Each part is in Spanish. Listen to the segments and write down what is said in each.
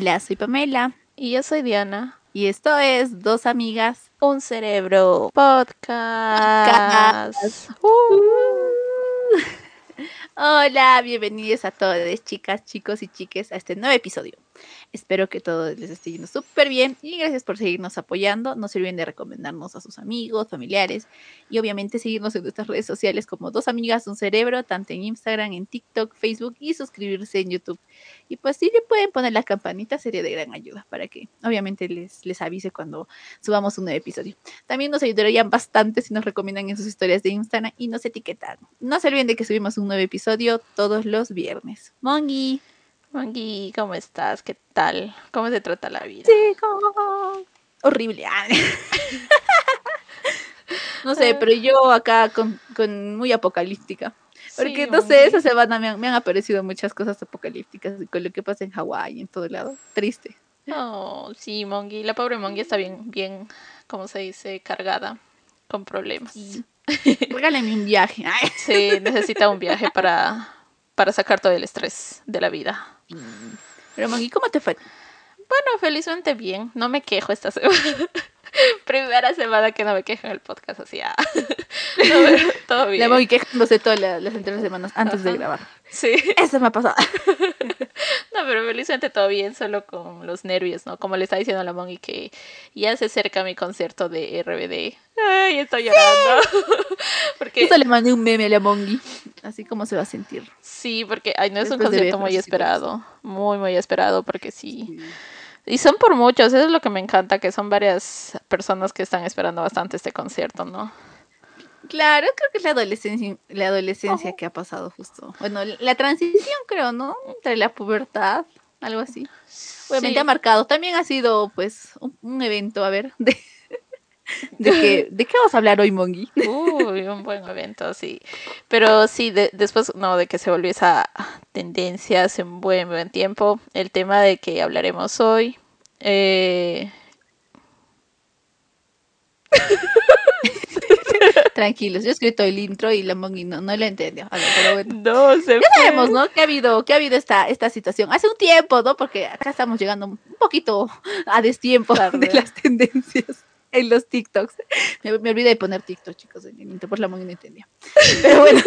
Hola, soy Pamela. Y yo soy Diana. Y esto es Dos Amigas. Un Cerebro Podcast. Uh. Hola, bienvenidos a todos, chicas, chicos y chiques, a este nuevo episodio. Espero que todo les esté yendo súper bien y gracias por seguirnos apoyando. No se olviden de recomendarnos a sus amigos, familiares y obviamente seguirnos en nuestras redes sociales como Dos Amigas, Un Cerebro, tanto en Instagram, en TikTok, Facebook y suscribirse en YouTube. Y pues si le pueden poner la campanita sería de gran ayuda para que obviamente les, les avise cuando subamos un nuevo episodio. También nos ayudarían bastante si nos recomiendan en sus historias de Instagram y nos etiquetan. No se olviden de que subimos un nuevo episodio todos los viernes. Mongi. Maggie, ¿cómo estás? ¿Qué tal? ¿Cómo se trata la vida? Sí, como... horrible. Ah. no sé, pero yo acá con, con muy apocalíptica. Porque no sé, esa semana me han, me han, aparecido muchas cosas apocalípticas con lo que pasa en Hawái y en todo lado. Triste. Oh, sí, Mongi. La pobre Mongi está bien, bien, ¿cómo se dice? Cargada con problemas. Sí. Regálame un viaje. Sí, necesita un viaje para, para sacar todo el estrés de la vida. Pero Maggie, ¿cómo te fue? Bueno, felizmente bien. No me quejo esta semana. Primera semana que no me quejo en el podcast, así. Ah. todo bien. La voy quejándose todas las, las anteriores semanas antes de grabar. Sí. Eso me ha pasado. no, pero felizmente todo bien, solo con los nervios, ¿no? Como le está diciendo a la Mongi que ya se acerca mi concierto de RBD. Ay, estoy llorando. porque... Eso le mandé un meme a la Mongi. Así como se va a sentir. Sí, porque ay, no es un concierto muy esperado. Muy, muy esperado, porque sí. sí. Y son por muchos, eso es lo que me encanta, que son varias personas que están esperando bastante este concierto, ¿no? Claro, creo que es la adolescencia, la adolescencia que ha pasado justo. Bueno, la transición creo, ¿no? Entre la pubertad, algo así. Obviamente sí. ha marcado. También ha sido, pues, un, un evento, a ver, de, de, que, de qué vamos a hablar hoy, Mongi. Uy, un buen evento, sí. Pero sí, de, después, no, de que se volvió esa tendencia hace un buen, buen tiempo, el tema de que hablaremos hoy. Eh... Tranquilos, yo he escrito el intro y la Mongi no, no lo entendió. pero bueno. No, se ya sabemos, ¿no? Que ha habido, que ha habido esta, esta situación. Hace un tiempo, ¿no? Porque acá estamos llegando un poquito a destiempo de las tendencias en los TikToks. Me, me, olvidé de poner TikTok, chicos, en el intro, por la Mongi no entendía. Pero bueno.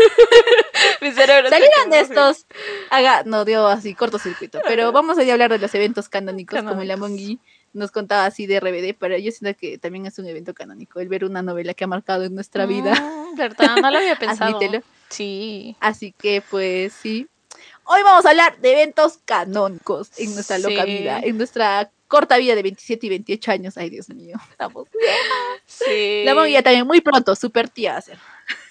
Salieron de estos. Haga, no dio así cortocircuito. Pero vamos a hablar de los eventos canónicos, canónicos. como la Mongi nos contaba así de RBD, pero yo siento que también es un evento canónico, el ver una novela que ha marcado en nuestra vida. Mm, verdad, no lo había pensado. Admítelo. Sí. Así que pues sí. Hoy vamos a hablar de eventos canónicos en nuestra sí. loca vida, en nuestra corta vida de 27 y 28 años. Ay, Dios mío, estamos Sí. La movía también muy pronto, súper tía a ser.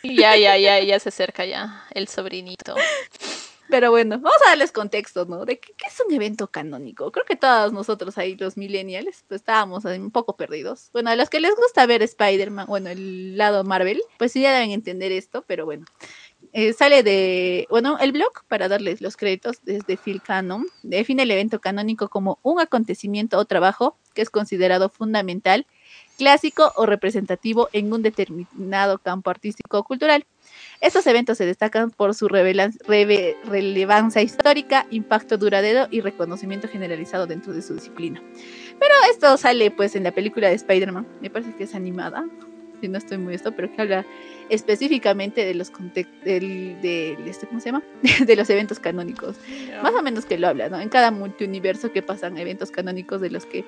Ya, ya, ya, ya se acerca ya el sobrinito. Pero bueno, vamos a darles contexto, ¿no? De qué, es un evento canónico. Creo que todos nosotros ahí, los millennials, pues estábamos un poco perdidos. Bueno, a los que les gusta ver Spider-Man, bueno, el lado Marvel, pues sí ya deben entender esto, pero bueno. Eh, sale de, bueno, el blog, para darles los créditos, desde Phil Canon, define el evento canónico como un acontecimiento o trabajo que es considerado fundamental, clásico o representativo en un determinado campo artístico o cultural. Estos eventos se destacan por su reve relevancia histórica, impacto duradero y reconocimiento generalizado dentro de su disciplina. Pero esto sale pues en la película de Spider-Man, me parece que es animada, si no estoy muy esto, pero que habla específicamente de los del, de, este, ¿cómo se llama? de los eventos canónicos. Yeah. Más o menos que lo habla, ¿no? En cada multiuniverso que pasan eventos canónicos de los que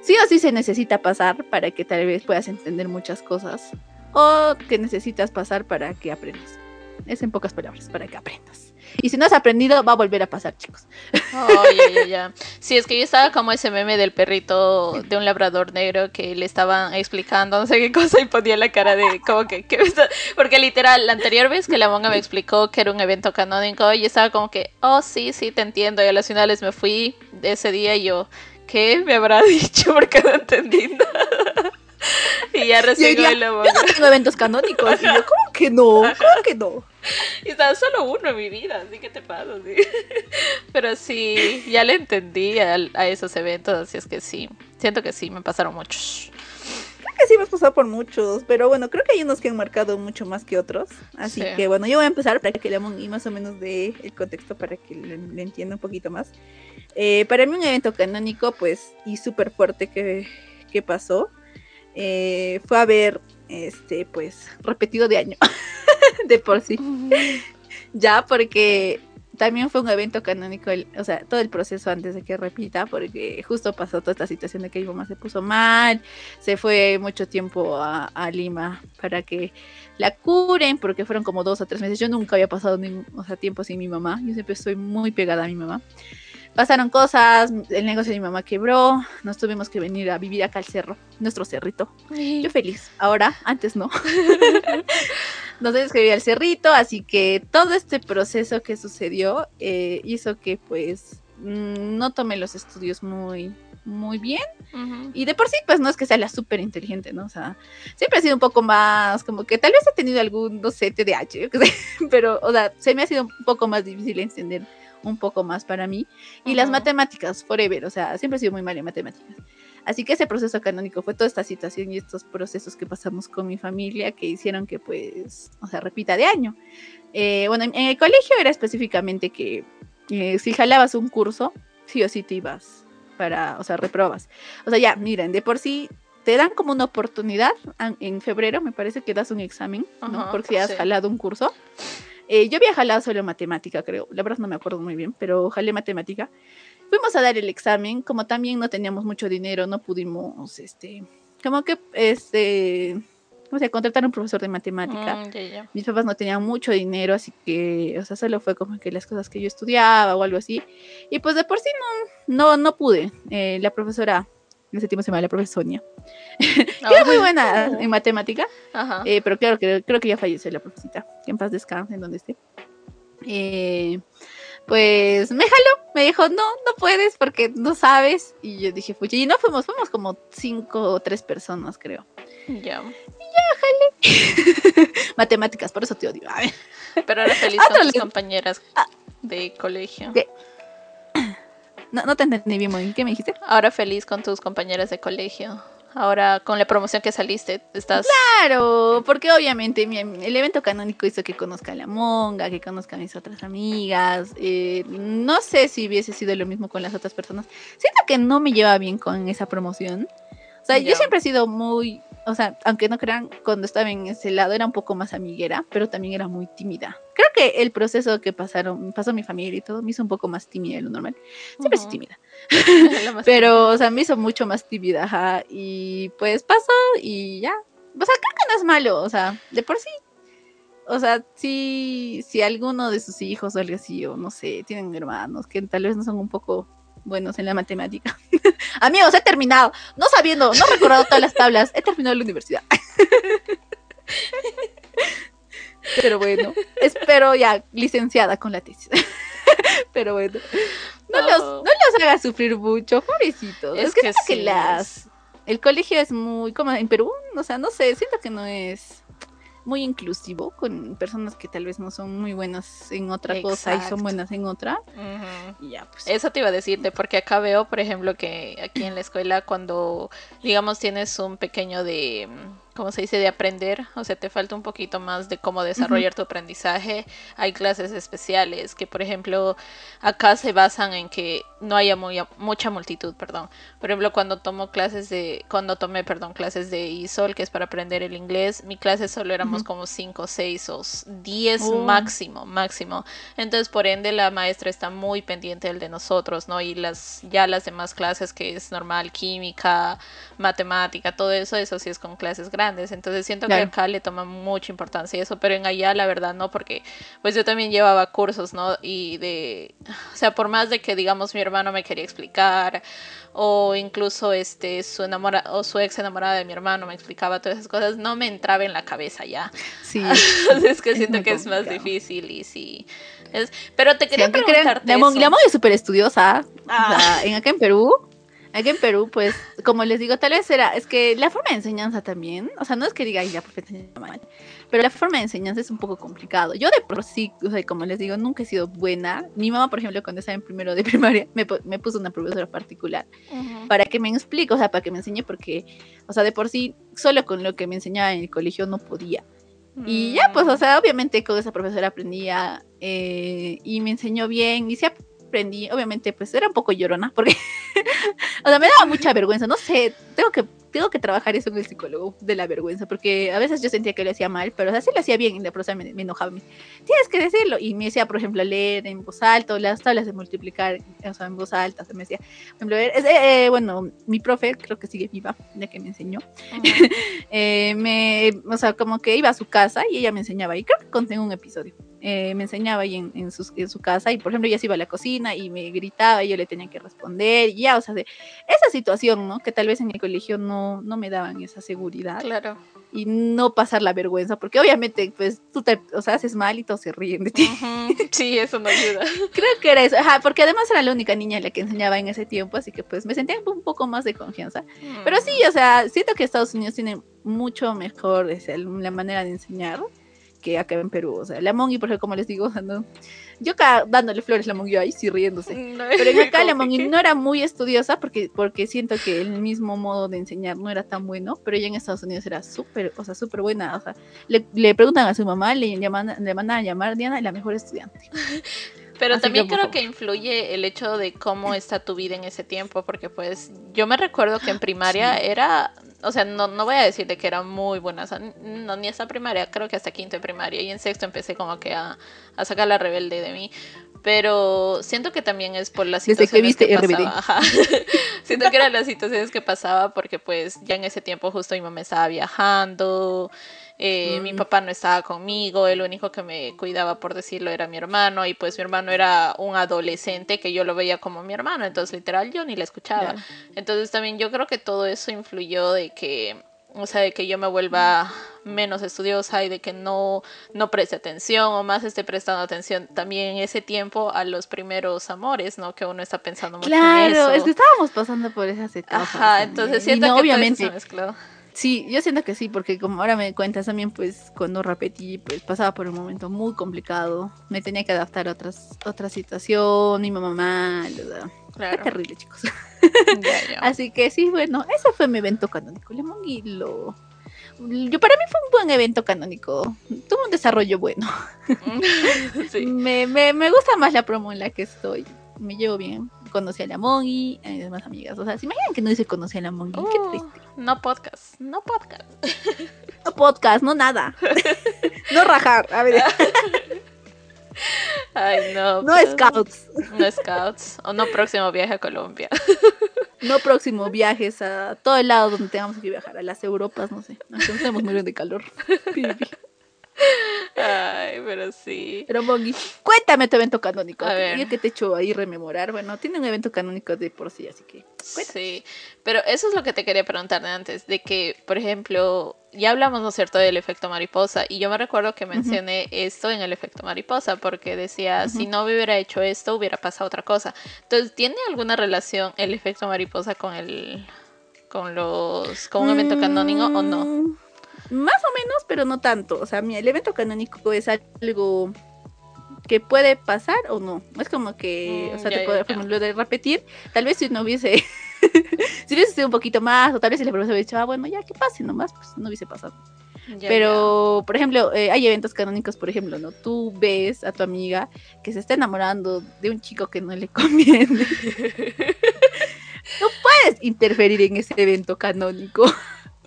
sí o sí se necesita pasar para que tal vez puedas entender muchas cosas o que necesitas pasar para que aprendas. Es en pocas palabras, para que aprendas. Y si no has aprendido, va a volver a pasar, chicos. Oh, ya, ya, ya. Sí, es que yo estaba como ese meme del perrito de un labrador negro que le estaban explicando no sé qué cosa y ponía la cara de como que... que porque literal, la anterior vez que la monga me explicó que era un evento canónico, y estaba como que, oh, sí, sí, te entiendo. Y a las finales me fui de ese día y yo, ¿qué me habrá dicho? Porque no entendí nada. Y ya el la Yo no tengo eventos canónicos. Y yo, ¿cómo que no? ¿Cómo que no? Y estaba solo uno en mi vida, así que te pasa, sí. Pero sí, ya le entendí a, a, esos eventos, así es que sí. Siento que sí, me pasaron muchos. creo que sí hemos pasado por muchos, pero bueno, creo que hay unos que han marcado mucho más que otros. Así Sí. que bueno, yo voy a empezar para que le y más o menos de el contexto para que le, le entienda un poquito más. Eh, para mí un evento canónico, pues, y súper fuerte que, que pasó, eh, fue haber, este, pues, repetido de año, de por sí. Ya, porque también fue un evento canónico, el- o sea, todo el proceso antes de que repita, porque justo pasó toda esta situación de que mi mamá se puso mal, se fue mucho tiempo a, a Lima para que la curen, porque fueron como dos o tres meses. Yo nunca había pasado ningún, o sea, tiempo sin mi mamá, yo siempre estoy muy pegada a mi mamá. Pasaron cosas, el negocio de mi mamá quebró, nos tuvimos que venir a vivir acá al cerro, nuestro cerrito. Yo feliz. Ahora, antes no. Nos inscribí al cerrito, así que todo este proceso que sucedió eh, hizo que pues mm, no tomé los estudios muy muy bien y de por sí pues no es que sea la súper inteligente, ¿no? O sea, siempre he sido un poco más como que tal vez he tenido algún, no sé, TDAH, yo qué sé, pero o sea, se me ha sido un poco más difícil entender un poco más para mí y las matemáticas forever, o sea, siempre he sido muy mal en matemáticas. Así que ese proceso canónico fue toda esta situación y estos procesos que pasamos con mi familia que hicieron que, pues, o sea, repita de año. Eh, bueno, en, el colegio era específicamente que eh, si jalabas un curso, sí o sí te ibas para, o sea, reprobas. O sea, ya, miren, de por sí te dan como una oportunidad en febrero, me parece que das un examen, ¿no? Ajá, Porque has sí. jalado un curso. Eh, yo había jalado solo matemática, creo. La verdad no me acuerdo muy bien, pero jalé matemática. Fuimos a dar el examen, como también no teníamos mucho dinero, no pudimos, este, como que, este, o sea, contratar a un profesor de matemática. Mm, ya, ya. Mis papás no tenían mucho dinero, así que, o sea, solo fue como que las cosas que yo estudiaba o algo así. Y pues de por sí no, no, no pude. Eh, la profesora, en ese tiempo se llamaba la profesora Sonia, que era muy buena en matemática. Ajá. Eh, pero claro que creo que ya falleció la profesita. Que en paz descanse en donde esté. Eh, pues me jaló, me dijo, no, no puedes porque no sabes. Y yo dije, pucha, y no fuimos, fuimos como cinco o tres personas, creo. Ya. Matemáticas, por eso te odio. Pero ahora feliz con tus compañeras Ah. de colegio. No, no te entendí bien, muy bien. ¿Qué me dijiste? Ahora feliz con tus compañeras de colegio. Ahora con la promoción que saliste, estás. Claro, porque obviamente mi- el evento canónico hizo que conozca a la monga, que conozca a mis otras amigas. eh, no sé si hubiese sido lo mismo con las otras personas. Siento que no me lleva bien con esa promoción. O sea, yo siempre he sido muy, o sea, aunque no crean, cuando estaba en ese lado era un poco más amiguera, pero también era muy tímida. Creo que el proceso que pasaron, pasó mi familia y todo, me hizo un poco más tímida de lo normal. Siempre soy tímida. Pero, o sea, me hizo mucho más tímida, ajá. Y pues pasó y ya. O sea, creo que no es malo, o sea, de por sí. O sea, si, si alguno de sus hijos o algo así, o no sé, tienen hermanos que tal vez no son un poco buenos en la matemática. Amigos, he terminado, no sabiendo, no recordado todas las tablas, he terminado la universidad. Pero bueno, espero ya licenciada con la tesis. Pero bueno, no, los, no los haga sufrir mucho, pobrecitos. Es, Es que, que siento que sí, las, el colegio es muy, como en Perú, o sea, no sé, siento que no es muy inclusivo con personas que tal vez no son muy buenas en otra cosa y son buenas en otra. Y ya, pues. Eso te iba a decirte, porque acá veo, por ejemplo, que aquí en la escuela cuando, digamos, tienes un pequeño de, ¿cómo se dice?, de aprender, o sea, te falta un poquito más de cómo desarrollar tu aprendizaje, hay clases especiales que, por ejemplo, acá se basan en que no haya muy, mucha multitud, perdón. Por ejemplo, cuando tomo clases de, cuando tomé, perdón, clases de ISOL, que es para aprender el inglés, mi clase solo éramos Ujú. como 5, 6 o 10 Oh. máximo, máximo. Entonces, por ende, la maestra está muy pendiente del de nosotros, ¿no? Y las ya las demás clases que es normal, química, matemática, todo eso, eso sí es con clases grandes. Entonces, siento Claro. que acá le toma mucha importancia eso, pero en allá la verdad no, porque pues yo también llevaba cursos, ¿no? Y de, o sea, por más de que digamos mi hermano me quería explicar o incluso este su enamora o su ex enamorada de mi hermano me explicaba todas esas cosas, no me entraba en la cabeza ya. Sí. Entonces es que Es siento muy que es más difícil y sí. Es... Pero te Sí, quería crean, preguntarte la, Mon, eso. la Mon es súper estudiosa. O Ah. sea, en acá en Perú, Aquí en Perú, pues, como les digo, tal vez era, es que la forma de enseñanza también, o sea, no es que diga, ay, la profe enseña mal, pero la forma de enseñanza es un poco complicado. Yo de por sí, o sea, como les digo, nunca he sido buena. Mi mamá, por ejemplo, cuando estaba en primero de primaria, me, me puso una profesora particular para que me explique, o sea, para que me enseñe, porque, o sea, de por sí, solo con lo que me enseñaba en el colegio no podía. Y ya, pues, o sea, obviamente con esa profesora aprendía eh, y me enseñó bien. Y sí aprendí, obviamente, pues era un poco llorona, porque, o sea, me daba mucha vergüenza. No sé, tengo que tengo que trabajar eso en el psicólogo de la vergüenza, porque a veces yo sentía que lo hacía mal, pero así lo hacía bien y la profesora me, me enojaba. Me, Tienes que decirlo. Y me decía, por ejemplo, leer en voz alta, o las tablas de multiplicar, o sea, en voz alta. O me decía, por ejemplo, eh, bueno, mi profe, creo que sigue viva, ya que me enseñó, eh, me, o sea, como que iba a su casa y ella me enseñaba, y creo que conté un episodio. Eh, me enseñaba ahí en, en, su, en, su, casa y por ejemplo ella se iba a la cocina y me gritaba y yo le tenía que responder y ya, o sea, de esa situación, ¿no? Que tal vez en el colegio no, no me daban esa seguridad. Claro. Y no pasar la vergüenza, porque obviamente, pues, tú te, o sea, haces mal y todos se ríen de ti. Uh -huh. Sí, eso no ayuda. Creo que era eso, Ajá, porque además era la única niña la que enseñaba en ese tiempo, así que pues me sentía un poco más de confianza. Mm. Pero sí, o sea, siento que Estados Unidos tiene mucho mejor es, la manera de enseñar que acá en Perú. O sea, la Mongi, por ejemplo, como les digo, no, yo acá dándole flores a la Mongi ahí sí riéndose. No, pero en acá la Mongi no era muy estudiosa porque, porque siento que el mismo modo de enseñar no era tan bueno, pero ella en Estados Unidos era súper, o sea, súper buena. O sea, le, le, preguntan a su mamá, le, llaman, le mandan a llamar Diana la mejor estudiante. Pero Así también que, creo que influye el hecho de cómo está tu vida en ese tiempo, porque pues yo me recuerdo que en primaria sí. era, o sea, no, no voy a decir de que era muy buena, o sea, no, ni hasta primaria, creo que hasta quinto de primaria, y en sexto empecé como que a, a sacar la rebelde de mí, pero siento que también es por las situaciones Desde que, viste que pasaba. Siento que eran las situaciones que pasaba porque pues ya en ese tiempo justo mi mamá estaba viajando, eh, mm. mi papá no estaba conmigo, el único que me cuidaba, por decirlo, era mi hermano, y pues mi hermano era un adolescente que yo lo veía como mi hermano, entonces literal yo ni le escuchaba. Yeah. Entonces también yo creo que todo eso influyó de que, o sea, de que yo me vuelva menos estudiosa y de que no, no preste atención o más esté prestando atención también en ese tiempo a los primeros amores, ¿no? Que uno está pensando mucho claro, en eso. Claro, es que estábamos pasando por esas etapas. Ajá, también. entonces siento y no, que obviamente, todo eso se mezcló. Sí, yo siento que sí, porque como ahora me cuentas también, pues cuando repetí, pues pasaba por un momento muy complicado. Me tenía que adaptar a otras, otra situación, mi mamá claro. Fue terrible, chicos. Así que sí, bueno, ese fue mi evento canónico. Lemon y lo. Yo, para mí fue un buen evento canónico. Tuvo un desarrollo bueno. sí. me, me, me gusta más la promo en la que estoy. Me llevo bien conocí a la Mongi, a mis demás amigas. O sea, ¿se imaginan que no dice conocí a la Mongi? Uh, Qué triste. No podcast, no podcast. No podcast, no nada. no rajar, a ver. Ay, no. No pues, scouts. No scouts. O no próximo viaje a Colombia. No próximo viajes a todo el lado donde tengamos que viajar, a las Europas, no sé. Nos estamos muriendo de calor. Ay, pero sí. Pero Mongi, cuéntame tu evento canónico. A ver. Yo que te echo ahí rememorar. Bueno, tiene un evento canónico de por sí, así que. Cuéntame. Sí, pero eso es lo que te quería preguntar de antes, de que, por ejemplo, ya hablamos, ¿no es cierto?, del efecto mariposa, y yo me recuerdo que mencioné uh -huh. esto en el efecto mariposa, porque decía, uh -huh. si no hubiera hecho esto, hubiera pasado otra cosa. Entonces, ¿tiene alguna relación el efecto mariposa con el, con los, con un evento canónico o no? Mm, Más o menos, pero no tanto. O sea, el evento canónico es algo que puede pasar o no. Es como que, mm, o sea, ya, te puede, ya, de repetir. Tal vez si no hubiese, si hubiese sido un poquito más, o tal vez si el profesor hubiese dicho, ah, bueno, ya que pase nomás, pues no hubiese pasado. Pero, por ejemplo, eh, hay eventos canónicos, por ejemplo, ¿no? Tú ves a tu amiga que se está enamorando de un chico que no le conviene. no puedes interferir en ese evento canónico.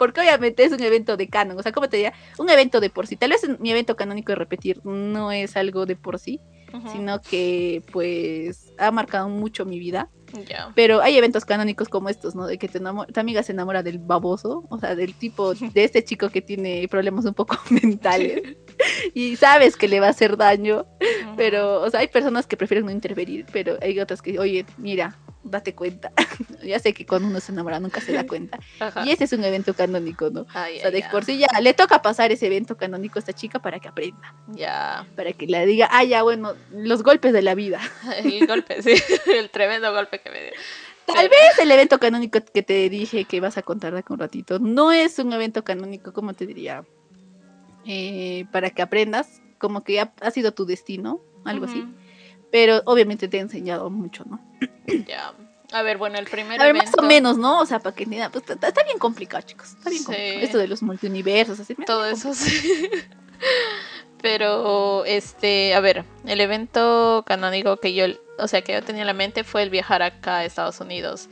Porque obviamente es un evento de canon. O sea, como te diría, un evento de por sí. Tal vez mi evento canónico de repetir no es algo de por sí, uh -huh. sino que pues ha marcado mucho mi vida. Yeah. Pero hay eventos canónicos como estos, ¿no? De que tu, tu, amiga se enamora del baboso, o sea, del tipo, de este chico que tiene problemas un poco mentales. y sabes que le va a hacer daño, uh -huh. pero, o sea, hay personas que prefieren no interferir, pero hay otras que, oye, mira, date cuenta. ya sé que cuando uno se enamora nunca se da cuenta. Ajá. Y ese es un evento canónico, ¿no? Ay, o sea, de por sí ya le toca pasar ese evento canónico a esta chica para que aprenda. Ya. Para que le diga, ah, ya, bueno, los golpes de la vida. El golpe, sí. El tremendo golpe que me dio. Tal vez el evento canónico que te dije que ibas a contar de un ratito no es un evento canónico, como te diría, eh, para que aprendas, como que ha, ha sido tu destino, algo así. Pero obviamente te ha enseñado mucho, ¿no? Ya. A ver, bueno, el primer A ver, evento. más o menos, ¿no? O sea, para que entiendan, pues, está, está bien complicado, chicos. Está bien Sí. complicado. Esto de los multiuniversos, así. todo eso sí. Pero, este, a ver, el evento canónico que yo, o sea, que yo tenía en la mente fue el viajar acá a Estados Unidos.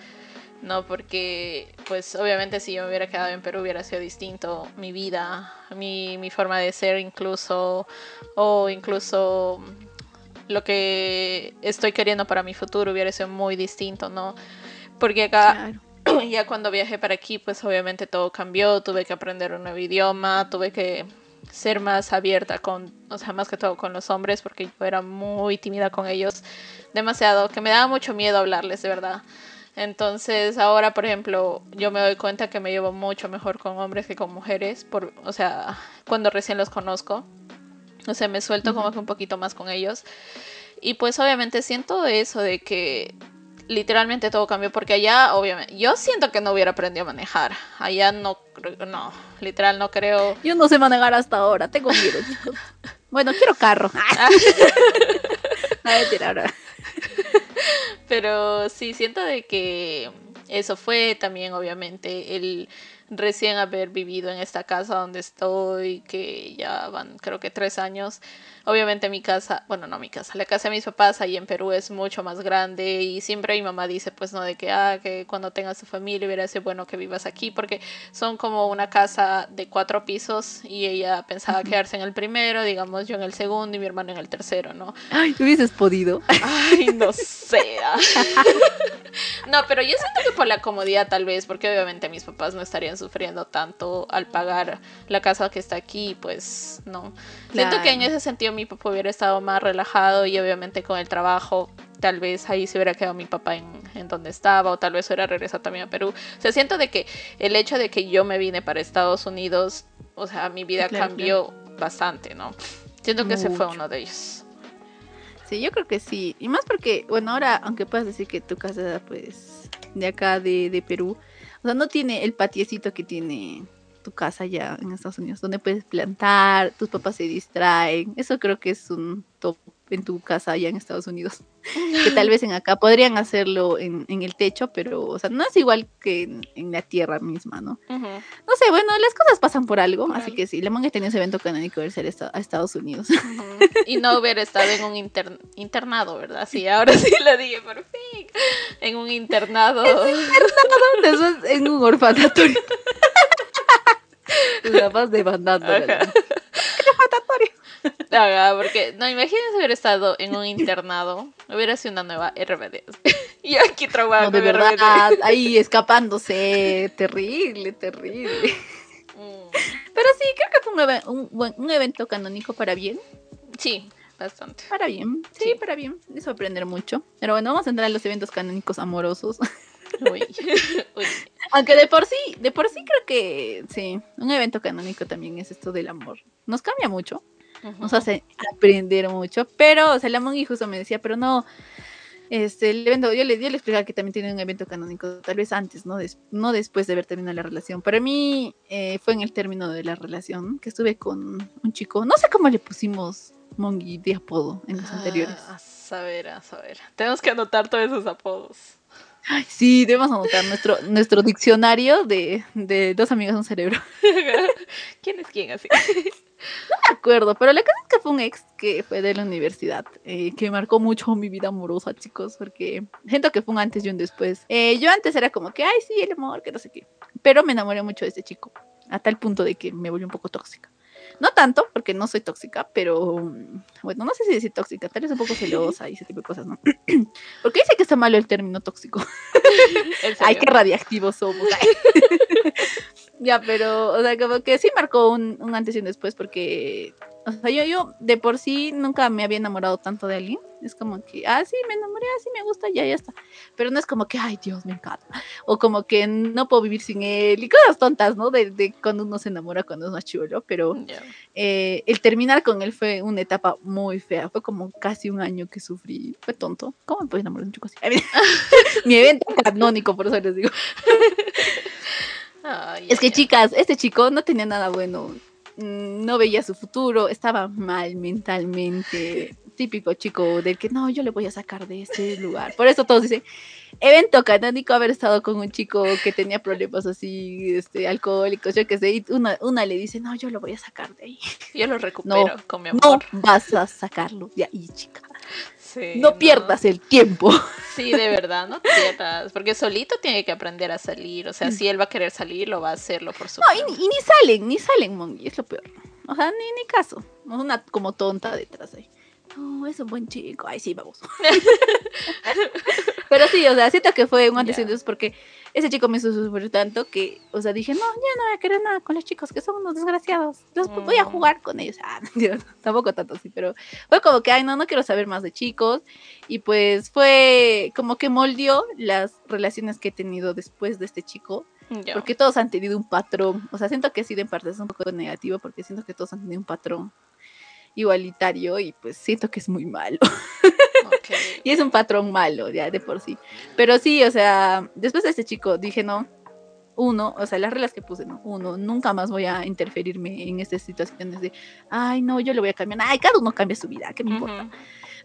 No, porque, pues, obviamente si yo me hubiera quedado en Perú hubiera sido distinto mi vida, mi, mi forma de ser incluso, o incluso lo que estoy queriendo para mi futuro hubiera sido muy distinto, ¿no? Porque acá Claro. ya cuando viajé para aquí, pues obviamente todo cambió, tuve que aprender un nuevo idioma, tuve que ser más abierta con, o sea, más que todo con los hombres, porque yo era muy tímida con ellos, demasiado, que me daba mucho miedo hablarles, de verdad. Entonces ahora, por ejemplo, yo me doy cuenta que me llevo mucho mejor con hombres que con mujeres, por, o sea, cuando recién los conozco. O sea, me suelto como que un poquito más con ellos. Y pues obviamente siento eso de que literalmente todo cambió porque allá, obviamente, yo siento que no hubiera aprendido a manejar. Allá no, creo- no, literal no creo. Yo no sé manejar hasta ahora, tengo miedo. Bueno, quiero carro. A ver, tira ahora. Pero sí, siento de que eso fue también, obviamente, el recién haber vivido en esta casa donde estoy, que ya van creo que tres años. Obviamente mi casa, bueno, no mi casa, la casa de mis papás ahí en Perú es mucho más grande y siempre mi mamá dice, pues no, de que, ah, que cuando tengas tu familia hubiera sido bueno que vivas aquí, porque son como una casa de cuatro pisos y ella pensaba quedarse en el primero, digamos yo en el segundo y mi hermano en el tercero, ¿no? Ay, hubieses podido. Ay, no sé. No, pero yo siento que por la comodidad tal vez, porque obviamente mis papás no estarían sufriendo tanto al pagar la casa que está aquí, pues no. Siento que en ese sentido mi papá hubiera estado más relajado y obviamente con el trabajo tal vez ahí se hubiera quedado mi papá en, en donde estaba o tal vez hubiera regresado también a Perú. O sea, siento de que el hecho de que yo me vine para Estados Unidos, o sea, mi vida Claro, cambió bastante, ¿no? Siento que ese fue Mucho. uno de ellos. Sí, yo creo que sí. Y más porque, bueno, ahora, aunque puedas decir que tu casa, pues, de acá de, de Perú, o sea, no tiene el patiecito que tiene tu casa ya en Estados Unidos, donde puedes plantar, tus papás se distraen. Eso creo que es un top en tu casa allá en Estados Unidos. Que tal vez en acá podrían hacerlo en, en el techo, pero, o sea, no es igual que en, en la tierra misma, ¿no? No sé, bueno, las cosas pasan por algo, así que sí, Lemon tenía ese evento canónico de irse a esta- a Estados Unidos. Y no hubiera estado en un inter- internado, ¿verdad? Sí, ahora sí lo dije por fin. En un internado. Después en un orfanatorio. Tus papás demandando. Porque, no, imagínense hubiera estado en un internado. Hubiera sido una nueva RBD. y aquí traumada No, de con RBD. verdad, ahí escapándose. Terrible, terrible. Mm, Pero sí, creo que fue un, un un evento canónico para bien. Sí, bastante. Para bien, sí, Sí. para bien. Hizo aprender mucho. Pero bueno, vamos a entrar en los eventos canónicos amorosos. Uy. Uy. Aunque de por sí, de por sí creo que sí, un evento canónico también es esto del amor. Nos cambia mucho. Nos hace aprender mucho. Pero, o sea, la Mongi justo me decía, pero no, este, el evento, yo le, yo le explicaba que también tiene un evento canónico, tal vez antes, no, Des- no después de haber terminado la relación. Para mí eh, fue en el término de la relación, que estuve con un chico, no sé cómo le pusimos Mongi de apodo en los anteriores. Ah, a saber, a saber. Tenemos que anotar todos esos apodos. Ay, sí, debemos anotar nuestro, nuestro diccionario de, de dos amigos un cerebro. ¿Quién es quién así? me acuerdo, pero la cosa es que fue un ex que fue de la universidad, eh, que marcó mucho mi vida amorosa, chicos, porque siento que fue un antes y un después. Eh, yo antes era como que, ay, sí, el amor, que no sé qué, pero me enamoré mucho de este chico, a tal punto de que me volvió un poco tóxica. No tanto, porque no soy tóxica, pero mm, bueno, no sé si decir tóxica, tal vez un poco celosa y ese tipo de cosas, ¿no? porque dice que está malo el término tóxico. ¿En Ay, qué radiactivos somos. ya, pero, o sea, como que sí marcó un, un antes y un después porque, o sea, yo, yo de por sí nunca me había enamorado tanto de alguien. Es como que, ah, sí, me enamoré, así me gusta, ya, ya está. Pero no es como que, ay, Dios, me encanta. O como que no puedo vivir sin él. Y cosas tontas, ¿no? De, de cuando uno se enamora cuando es más chulo. Pero eh, el terminar con él fue una etapa muy fea. Fue como casi un año que sufrí. Fue tonto. ¿Cómo me puedo enamorar de un chico así? Mi evento canónico, por eso les digo. Ay, Es que, chicas, este chico no tenía nada bueno. Mm, No veía su futuro, estaba mal mentalmente. Típico chico del que no, yo le voy a sacar de este lugar. Por eso todos dicen, evento canónico haber estado con un chico que tenía problemas así, este, alcohólicos, yo qué sé, y una, una le dice, no, yo lo voy a sacar de ahí. Yo lo recupero No, con mi No amor. vas a sacarlo de ahí, chica. Sí, No pierdas el tiempo. Sí, de verdad, no pierdas. Porque solito tiene que aprender a salir. O sea, si él va a querer salir, lo va a hacerlo por su Mm. No, y, ni- y ni salen, ni salen, Mongi, es lo peor. O sea, ni, ni caso. Una como tonta detrás ahí. No, es un buen chico. Ay, sí, vamos. Pero sí, o sea, siento que fue un antes y Ya. un después porque ese chico me hizo sufrir tanto que, o sea, dije, no, ya no voy a querer nada con los chicos que son unos desgraciados. Los voy a Mm. jugar con ellos. Ah, tampoco tanto así, pero fue como que, ay, no, no quiero saber más de chicos. Y pues fue como que moldeó las relaciones que he tenido después de este chico. Porque todos han tenido un patrón. O sea, siento que sí, de en parte es un poco negativo porque siento que todos han tenido un patrón igualitario y pues siento que es muy malo. Y es un patrón malo ya de por sí. Pero sí, o sea, después de este chico dije, no, uno, o sea, las reglas que puse, no, uno, nunca más voy a interferirme en estas situaciones de, ay, no, yo le voy a cambiar. Ay, cada uno cambia su vida, ¿qué me importa?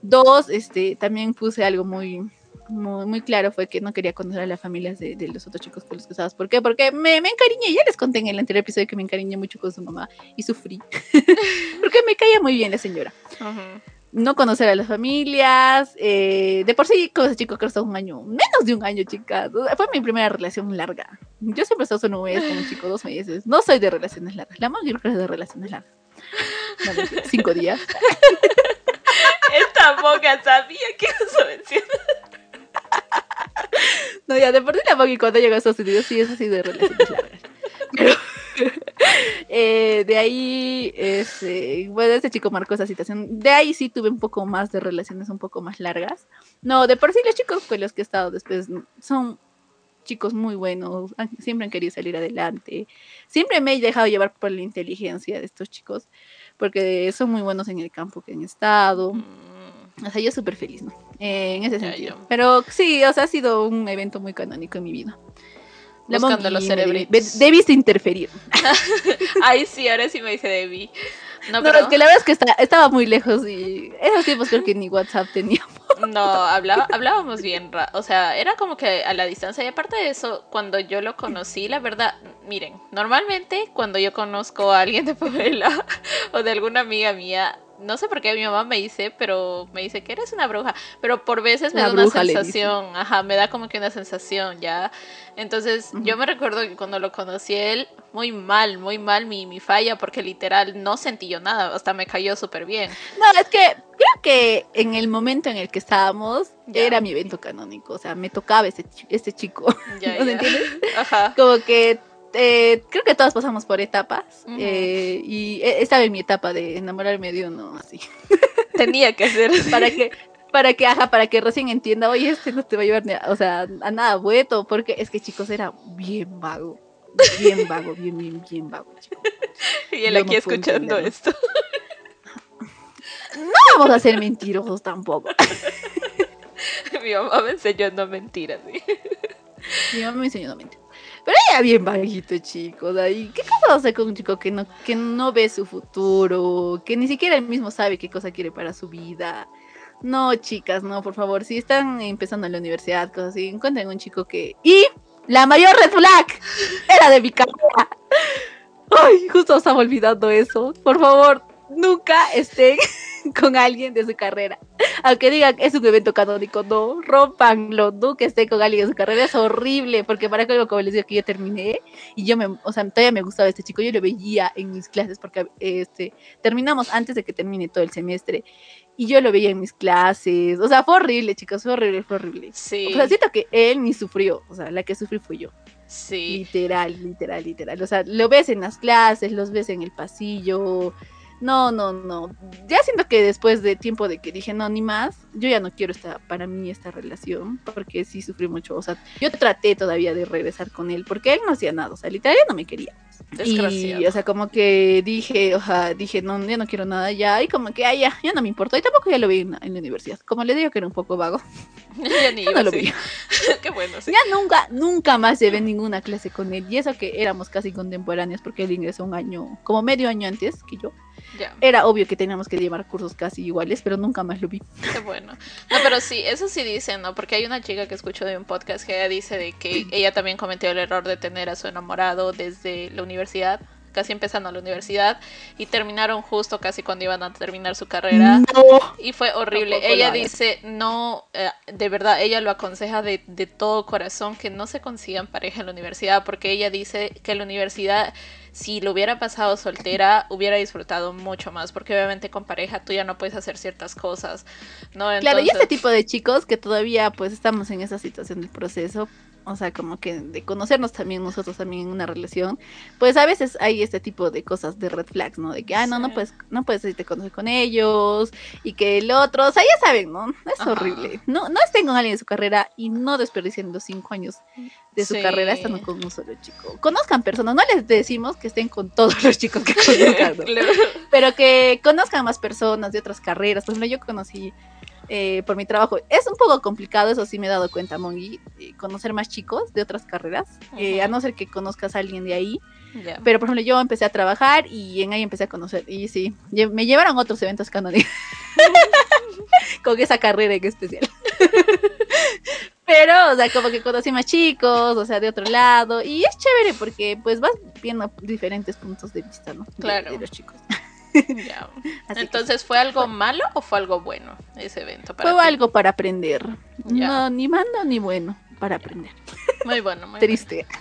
Dos, este, también puse algo muy, muy, muy claro, fue que no quería conocer a las familias de, de los otros chicos con los que estabas. ¿Por qué? Porque me, me encariñé, ya les conté en el anterior episodio que me encariñé mucho con su mamá y sufrí. Porque me caía muy bien la señora. No conocer a las familias, eh, de por sí con ese chico creo que un año, menos de un año, chicas. Fue mi primera relación larga. Yo siempre he estado solo un mes con un chico, dos meses. No soy de relaciones largas. La yo creo que es de relaciones largas. No, mentira, cinco días. Esta boca sabía que mencionar. No, ya, de por sí la Moggy cuando llegó a Estados Unidos sí es así de relaciones largas. Eh, de ahí, este, bueno, este chico marcó esa situación. De ahí sí tuve un poco más de relaciones un poco más largas. No, de por sí los chicos con los que he estado después son chicos muy buenos, siempre han querido salir adelante. Siempre me he dejado llevar por la inteligencia de estos chicos, porque son muy buenos en el campo que han estado. Mm, O sea, yo súper feliz, ¿no? Eh, en ese sentido. Pero sí, o sea, ha sido un evento muy canónico en mi vida. La Buscando los cerebritos. Debiste interferir. Ay, sí, ahora sí me dice Debbie. No, No, pero es que la verdad es que está- estaba muy lejos y esos tiempos creo que ni WhatsApp teníamos. no, hablaba, hablábamos bien, o sea, era como que a la distancia. Y aparte de eso, cuando yo lo conocí, la verdad, miren, normalmente cuando yo conozco a alguien de Puebla o de alguna amiga mía, no sé por qué mi mamá me dice, pero me dice que eres una bruja, pero por veces me da una sensación, ajá, me da como que una sensación, ya. Entonces, yo me recuerdo que cuando lo conocí a él, muy mal, muy mal mi, mi falla, porque literal no sentí yo nada, hasta me cayó súper bien. No, es que creo que en el momento en el que estábamos Ya. era mi evento canónico. O sea, me tocaba chi- este chico. Ya, ¿No ya. entiendes? Ajá. Como que eh, creo que todos pasamos por etapas. Eh, y eh, estaba en mi etapa de enamorarme de uno así. Tenía que ser para que para que ajá, para que recién entienda, oye, este no te va a llevar ni a, o sea, a nada bueno, porque es que chicos era bien vago, bien vago, bien bien bien vago. chico. Y él Yo aquí no escuchando esto. No vamos a ser mentirosos tampoco. Mi mamá me enseñó no mentir así. Mi mamá me enseñó no mentir. Pero era bien vaguito, chicos. Ahí, ¿qué cosa va a hacer con un chico que no, que no ve su futuro? Que ni siquiera él mismo sabe qué cosa quiere para su vida. No, chicas, no, por favor. Si están empezando en la universidad, cosas así, encuentren un chico que. Y la mayor red flag era de mi carrera. Ay, justo estaba olvidando eso. Por favor, nunca estén con alguien de su carrera. Aunque digan es un evento canónico, no, rompanlo, nunca estén con alguien de su carrera, es horrible, porque para que como les digo que yo terminé y yo me, o sea, todavía me gustaba este chico, yo lo veía en mis clases porque este terminamos antes de que termine todo el semestre y yo lo veía en mis clases, o sea, fue horrible, chicos, fue horrible, fue horrible. Sí. O sea, siento que él ni sufrió, o sea, la que sufrí fui yo. Sí. Literal, literal, literal. O sea, lo ves en las clases, los ves en el pasillo. No, no, no. Ya siento que después de tiempo de que dije, no, ni más, yo ya no quiero esta, para mí esta relación, porque sí sufrí mucho. O sea, yo traté todavía de regresar con él, porque él no hacía nada, o sea, literal no me quería. Y, o sea, como que dije, o sea, dije, no, ya no quiero nada ya, y como que, ay, ya, ya no me importó, y tampoco ya lo vi en, la universidad. Como le digo que era un poco vago. ya ni no lo vi. Qué bueno, sí. Ya nunca, nunca más llevé ninguna clase con él, y eso que éramos casi contemporáneos, porque él ingresó un año, como medio año antes que yo. Era obvio que teníamos que llevar cursos casi iguales, pero nunca más lo vi. Qué bueno. No, pero sí, eso sí dicen, ¿no? Porque hay una chica que escucho de un podcast que ella dice de que ella también cometió el error de tener a su enamorado desde la universidad casi empezando la universidad y terminaron justo casi cuando iban a terminar su carrera. Y fue horrible. ella dice, no, eh, de verdad, ella lo aconseja de, de todo corazón que no se consigan pareja en la universidad porque ella dice que la universidad si lo hubiera pasado soltera, hubiera disfrutado mucho más, porque obviamente con pareja tú ya no puedes hacer ciertas cosas, ¿no? Claro, y este tipo de chicos que todavía pues estamos en esa situación del proceso, o sea, como que de conocernos también nosotros también en una relación, pues a veces hay este tipo de cosas de red flags, ¿no? De que, ah, no, no puedes, no puedes irte a conocer con ellos y que el otro, o sea, ya saben, ¿no? Es horrible. No, no estén con alguien de su carrera y no desperdicien los cinco años de su carrera estando con un solo chico. Conozcan personas, no les decimos que estén con todos los chicos que conozcan, pero que conozcan más personas de otras carreras. Por ejemplo, yo conocí eh, por mi trabajo. Es un poco complicado, eso sí me he dado cuenta, Mongi, eh, conocer más chicos de otras carreras, eh, a no ser que conozcas a alguien de ahí. Pero, por ejemplo, yo empecé a trabajar y en ahí empecé a conocer. Y sí, me llevaron otros eventos canónicos con esa carrera en especial. Pero, o sea, como que conocí más chicos, o sea, de otro lado. Y es chévere porque, pues, vas viendo diferentes puntos de vista, ¿no? Claro. de los chicos. Entonces, ¿fue algo malo o fue algo bueno ese evento? fue algo para aprender. No, ni malo ni bueno, para aprender. Muy bueno, muy Triste.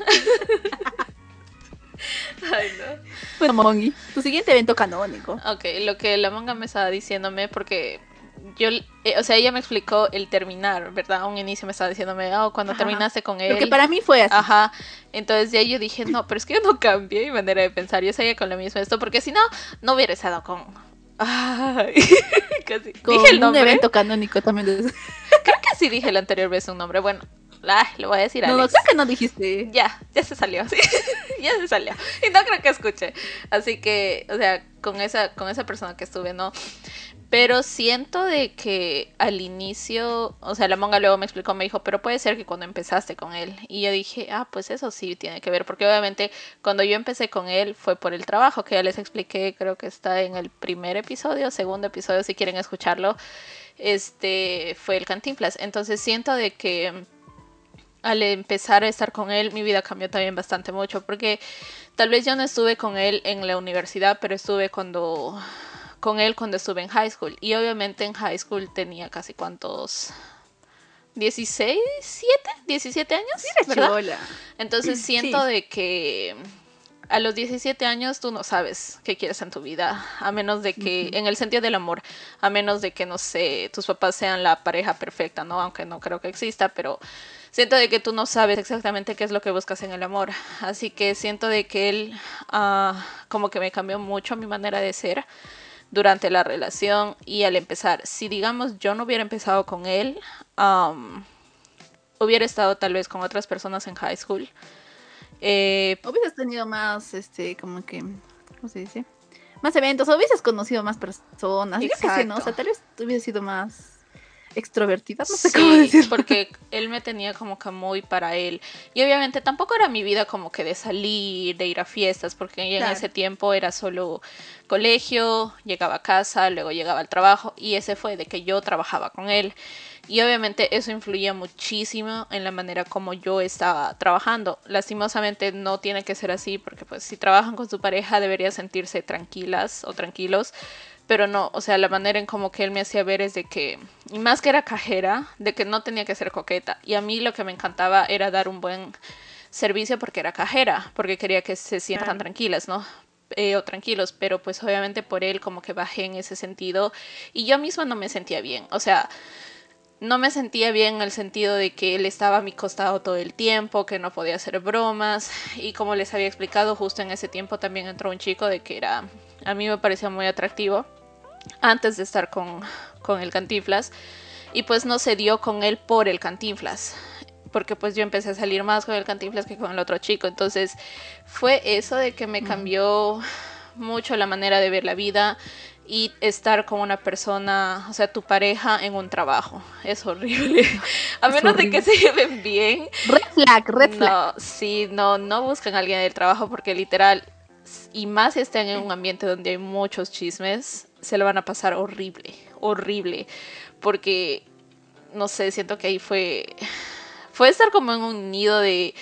Ay, no. Bueno, Mongi, tu siguiente evento canónico. Ok, lo que la manga me estaba diciéndome, porque yo, eh, o sea, ella me explicó el terminar, ¿verdad? Un inicio me estaba diciéndome, oh, cuando terminaste con él. Lo que para mí fue así. Ajá. Entonces ya yo dije, no, pero es que yo no cambié mi manera de pensar. Yo seguía con lo mismo esto, porque si no, no hubiera estado con. Ay, casi. dije el nombre. Un evento canónico también. Creo que sí dije la anterior vez un nombre. Bueno, la, lo voy a decir a No, no, creo que no dijiste. Ya, ya se salió, sí. ya se salió. Y no creo que escuche. Así que, o sea, con esa, con esa persona que estuve, ¿no? Pero siento de que al inicio, o sea, la monga luego me explicó, me dijo, pero puede ser que cuando empezaste con él. Y yo dije, ah, pues eso sí tiene que ver, porque obviamente cuando yo empecé con él fue por el trabajo, que ya les expliqué, creo que está en el primer episodio, segundo episodio, si quieren escucharlo, este fue el Cantinflas. Entonces siento de que al empezar a estar con él, mi vida cambió también bastante mucho, porque tal vez yo no estuve con él en la universidad, pero estuve cuando con él cuando estuve en high school. Y obviamente en high school tenía casi cuántos... 16, 7, 17 años. ¿verdad? Entonces siento de que a los 17 años tú no sabes qué quieres en tu vida, a menos de que, en el sentido del amor, a menos de que, no sé, tus papás sean la pareja perfecta, ¿no? Aunque no creo que exista, pero siento de que tú no sabes exactamente qué es lo que buscas en el amor. Así que siento de que él uh, como que me cambió mucho mi manera de ser durante la relación y al empezar. Si digamos yo no hubiera empezado con él, hubiera estado tal vez con otras personas en high school. Eh, hubieses tenido más, este, como que, ¿cómo se dice? Más eventos, hubieses conocido más personas. Exacto. ¿no? O sea, tal vez hubiese sido más extrovertida, no sé cómo decir. porque él me tenía como que muy para él. Y obviamente tampoco era mi vida como que de salir, de ir a fiestas, porque en ese tiempo era solo colegio, llegaba a casa, luego llegaba al trabajo y ese fue de que yo trabajaba con él. Y obviamente eso influía muchísimo en la manera como yo estaba trabajando. Lastimosamente no tiene que ser así porque pues si trabajan con su pareja debería sentirse tranquilas o tranquilos pero no, o sea, la manera en como que él me hacía ver es de que, y más que era cajera, de que no tenía que ser coqueta. Y a mí lo que me encantaba era dar un buen servicio porque era cajera, porque quería que se sientan tranquilas, ¿no? Eh, o tranquilos, pero pues obviamente por él como que bajé en ese sentido y yo misma no me sentía bien, o sea, no me sentía bien en el sentido de que él estaba a mi costado todo el tiempo, que no podía hacer bromas y como les había explicado, justo en ese tiempo también entró un chico de que era a mí me parecía muy atractivo antes de estar con, con el Cantinflas y pues no se dio con él por el Cantinflas porque pues yo empecé a salir más con el Cantinflas que con el otro chico entonces fue eso de que me cambió mucho la manera de ver la vida y estar con una persona, o sea, tu pareja en un trabajo. Es horrible. A menos de que se lleven bien. Red flag, red flag. No, sí, no, no buscan a alguien del trabajo porque literal, y más si están en un ambiente donde hay muchos chismes, se lo van a pasar horrible, horrible. Porque, no sé, siento que ahí fue, fue estar como en un nido de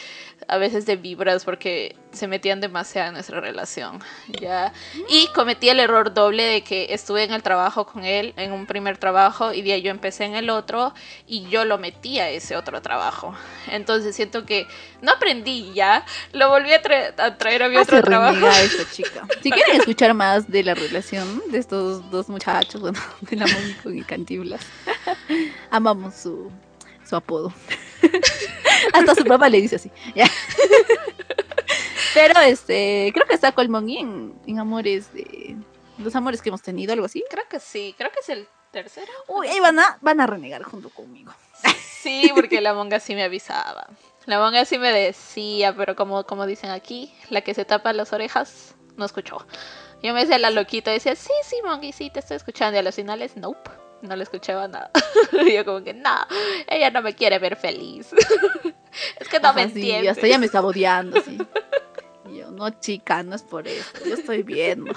a veces de vibras porque se metían demasiado en nuestra relación, ¿ya? Y cometí el error doble de que estuve en el trabajo con él, en un primer trabajo, y de ahí yo empecé en el otro, y yo lo metí a ese otro trabajo. Entonces siento que no aprendí ya, lo volví a, traer a mi otro trabajo. Esta chica. Si quieren escuchar más de la relación de estos dos muchachos, bueno, de la Mónica y Cantiblas, amamos su, su apodo. Hasta su papá le dice así. Pero este, creo que está Colmoni en, en amores de los amores que hemos tenido, algo así. Creo que sí, creo que es el tercero. Uy, ahí van a, van a renegar junto conmigo. Sí, porque la monga sí me avisaba. La monga sí me decía, pero como, como dicen aquí, la que se tapa las orejas no escuchó. Yo me decía la loquita, decía, sí, sí, Mongi, sí, te estoy escuchando. Y a los finales, nope no le escuchaba nada. y yo como que, no, ella no me quiere ver feliz. es que no me entiende. hasta ella me está odiando, sí. Y yo, no, chica, no es por eso, yo estoy viendo.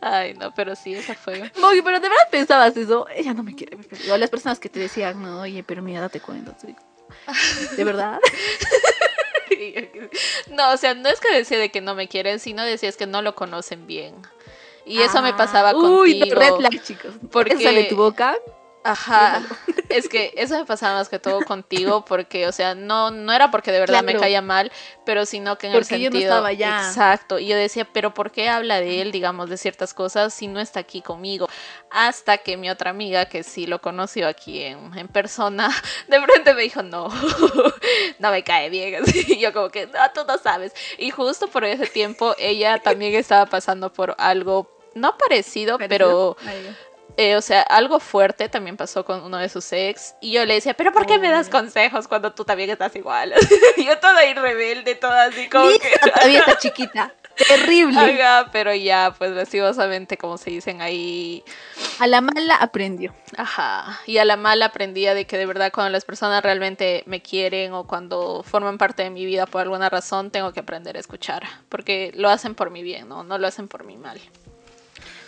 Ay, no, pero sí, esa fue. Mogi, pero de verdad pensabas eso. Ella no me quiere ver feliz. O las personas que te decían, no, oye, pero mira, date cuenta. ¿De verdad? no, o sea, no es que decía de que no me quieren, sino decía que no lo conocen bien. Y eso me pasaba ah, contigo. Uy, red flag, chicos. Porque sale tu boca. Ajá, es que eso me pasaba más que todo contigo porque, o sea, no, no era porque de verdad me caía mal, pero sino que en el sentido... Yo no estaba ya. Exacto, y yo decía, pero ¿por qué habla de él, digamos, de ciertas cosas si no está aquí conmigo? Hasta que mi otra amiga, que sí lo conoció aquí en, en persona, de frente me dijo, no, no me cae bien, así, y yo como que, no, tú no sabes. Y justo por ese tiempo ella también estaba pasando por algo no parecido, pero eh, o sea, algo fuerte también pasó con uno de sus ex. Y yo le decía, ¿pero por qué me das consejos cuando tú también estás igual? yo toda ahí rebelde, toda así como que. todavía está chiquita. Terrible. pero ya, pues lastimosamente, como se dicen ahí. A la mala aprendió. Ajá. Y a la mala aprendía de que de verdad cuando las personas realmente me quieren o cuando forman parte de mi vida por alguna razón, tengo que aprender a escuchar. Porque lo hacen por mi bien, ¿no? No lo hacen por mi mal.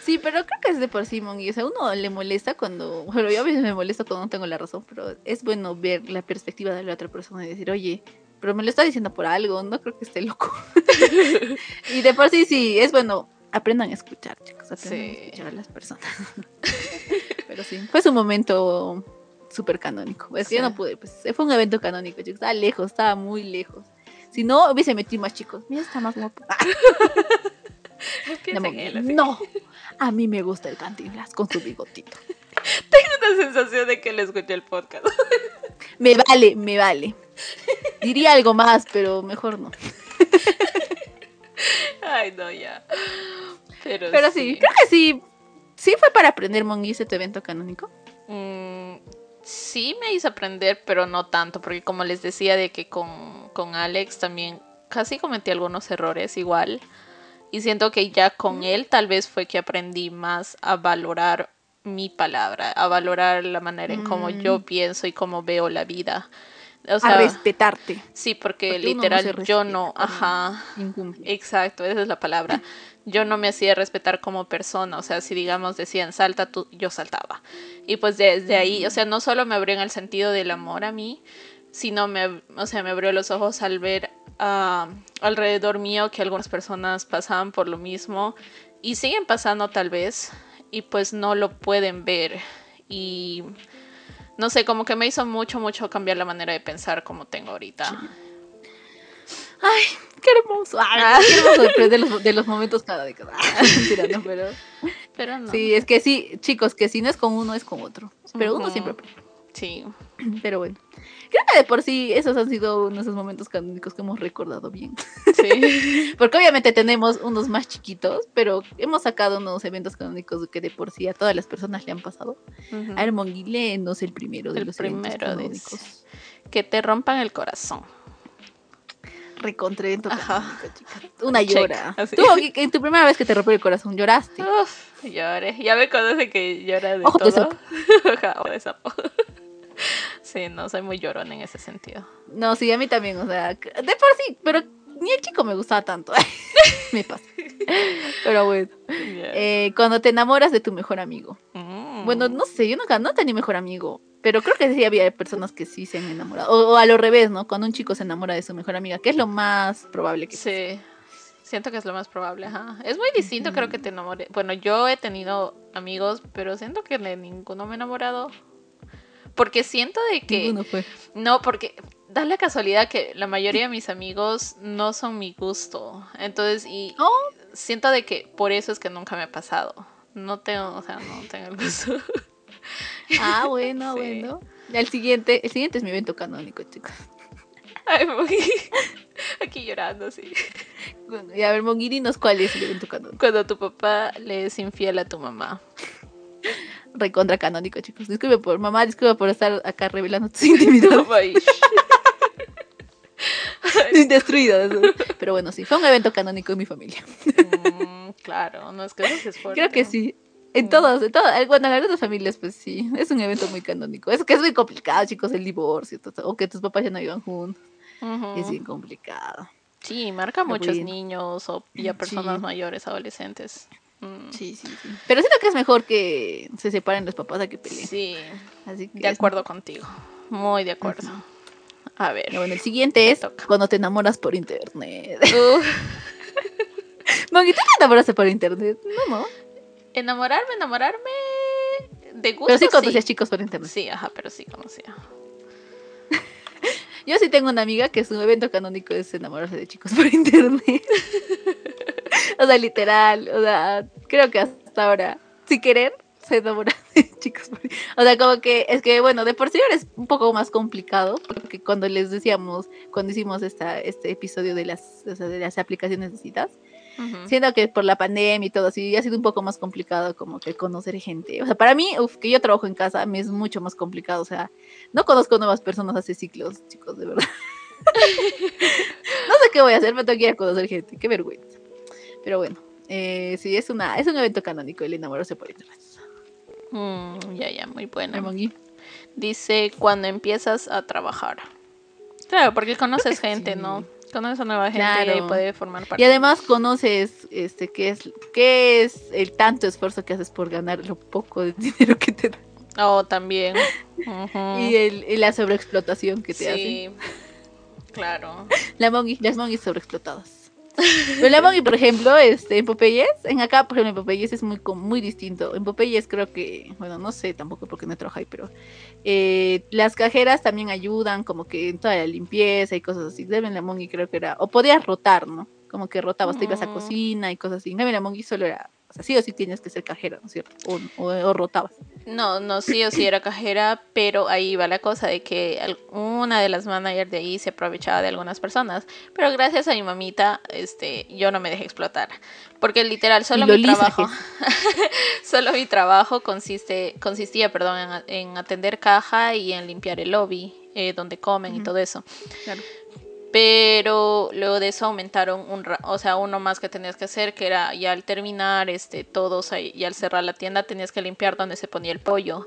Sí, pero creo que es de por sí, Mongi. O sea, uno le molesta cuando. Bueno, yo a veces me molesta cuando no tengo la razón, pero es bueno ver la perspectiva de la otra persona y decir, oye, pero me lo está diciendo por algo, no creo que esté loco. y de por sí, sí, es bueno. Aprendan a escuchar, chicos. Aprendan a escuchar a las personas. pero sí, fue su momento súper canónico. Es que yo no pude, pues fue un evento canónico, chicos. Estaba lejos, estaba muy lejos. Si no, hubiese metido más chicos. Mira, está más guapo. no, a mí me gusta el cantinflas con su bigotito. Tengo una sensación de que le escuché el podcast. me vale, me vale. Diría algo más, pero mejor no. Ay, no, ya. Pero, sí. creo que sí. ¿Sí fue para aprender Monguis tu evento canónico? Mm, sí me hizo aprender, pero no tanto, porque como les decía de que con, con Alex también casi cometí algunos errores igual. Y siento que ya con él tal vez fue que aprendí más a valorar mi palabra, a valorar la manera en cómo yo mm. pienso y cómo veo la vida. A respetarte. Sí, porque, literal yo no, ajá, exacto, esa es la palabra. Yo no me hacía respetar como persona, o sea, si digamos decían salta tú, yo saltaba. Y pues desde ahí, o sea, no solo me abrió en el sentido del amor a mí, sino me, o sea, me abrió los ojos al ver alrededor mío que algunas personas pasaban por lo mismo y siguen pasando tal vez y pues no lo pueden ver y no sé, como que me hizo mucho, mucho cambiar la manera de pensar como tengo ahorita. Ay, qué hermoso. Ah. qué hermoso de los, de los momentos cada década. pero, pero no. Sí, es que sí, chicos, que si no es con uno, es con otro. Pero uno siempre Sí. Pero bueno. Creo que de por sí esos han sido uno de esos momentos canónicos que hemos recordado bien. Sí. Porque obviamente tenemos unos más chiquitos, pero hemos sacado unos eventos canónicos que de por sí a todas las personas le han pasado. Ujú. A Hermonguile no es el primero de El los eventos primero de canónicos. Que te rompan el corazón. Chica. Una Check, llora. así. Tú, en tu primera vez que te rompió el corazón, lloraste. Uf, lloré. Ya me conoce que llora de Ojo de todo. Ajá, ojo de sapo. Sí, no, soy muy llorona en ese sentido. No, sí, a mí también, o sea, de por sí, pero ni el chico me gustaba tanto. me pasa. Pero bueno. Eh, cuando te enamoras de tu mejor amigo. Mm. Bueno, no sé, yo nunca no tenía mejor amigo. Pero creo que sí había personas que sí se han enamorado. O, o a lo revés, ¿no? Cuando un chico se enamora de su mejor amiga, que es lo más probable que Sí, siento que es lo más probable, ajá. Es muy distinto, creo que te enamore. Bueno, yo he tenido amigos, pero siento que de ninguno me he enamorado. Porque siento de que... Ninguno fue. No, porque da la casualidad que la mayoría de mis amigos no son mi gusto. Entonces, y Oh. siento de que por eso es que nunca me ha pasado. No tengo, o sea, no tengo el gusto. Ah, bueno, Sí. bueno. El siguiente, el siguiente es mi evento canónico, chicos. Ay, muy- Aquí llorando, sí. Y a ver, Monguirinos, ¿cuál es el evento canónico? Cuando tu papá le es infiel a tu mamá. Recontra canónico, chicos. Disculpe por mamá, disculpe por estar acá revelando tus intimidades. Ay, Destruidas. Pero bueno, sí, fue un evento canónico en mi familia. mm, claro, no es que eso sí es fuerte. Creo que sí. En todos, en todas, bueno, en algunas familias, pues sí, es un evento muy canónico. Es que es muy complicado, chicos, el divorcio, todo, o que tus papás ya no iban juntos. Es bien complicado. Sí, marca a muchos niños o ya personas Sí. mayores, adolescentes. Mm, Sí, sí, sí. Pero siento que es mejor que se separen los papás a que peleen. Sí, Así que de es- acuerdo contigo. Muy de acuerdo. A ver. Y bueno, el siguiente es toca. cuando te enamoras por internet. Mogui, ¿tú te enamoraste por internet? No, no. enamorarme, enamorarme de gusto. Pero sí sí. conocías chicos por internet. Sí, ajá, pero sí conocía. Yo sí tengo una amiga que su evento canónico es enamorarse de chicos por internet. o sea, literal. O sea, creo que hasta ahora, sin querer, se enamora de chicos O sea, como que es que, bueno, de por sí ahora es un poco más complicado. Porque cuando les decíamos, cuando hicimos esta, este episodio de las, o sea, de las aplicaciones de citas, siendo que por la pandemia y todo así, ha sido un poco más complicado como que conocer gente. O sea, para mí, uf, que yo trabajo en casa, me es mucho más complicado. O sea, no conozco nuevas personas hace ciclos, chicos, de verdad. no sé qué voy a hacer, me tengo que ir a conocer gente, qué vergüenza. Pero bueno, eh, sí, es, una, es un evento canónico el enamorarse por internet. Mm, ya, ya, muy bueno. Ramón, Dice cuando empiezas a trabajar. Claro, porque conoces gente, sí. ¿no? Conoces a nueva gente y puede formar parte. Y además conoces este qué es, qué es el tanto esfuerzo que haces por ganar lo poco de dinero que te dan. Oh, también. Y, el, y la sobreexplotación que te hacen. sí. Claro. La mongi, las monguis sobreexplotadas. La mongi, por ejemplo, este, en Popeyes, en acá, por ejemplo, en Popeyes es muy, muy distinto. En Popeyes creo que, bueno, no sé tampoco porque no trabajo ahí, pero eh, las cajeras también ayudan, como que en toda la limpieza y cosas así. Deben la mongi creo que era, o podías rotar, ¿no? Como que rotabas, te ibas a Mm. cocina y cosas así. En mongi solo era, o sea, sí o sí tienes que ser cajera, ¿no es cierto? O, o, o rotabas. No, no, sí o sí era cajera, pero ahí va la cosa de que una de las managers de ahí se aprovechaba de algunas personas. Pero gracias a mi mamita, este, yo no me dejé explotar. Porque literal, solo mi trabajo, solo mi trabajo consiste, consistía, perdón, en, atender caja y en limpiar el lobby, eh, donde comen y todo eso. Claro. Pero luego de eso aumentaron un, o sea, uno más que tenías que hacer, que era ya al terminar, este, todos ahí, y al cerrar la tienda tenías que limpiar donde se ponía el pollo.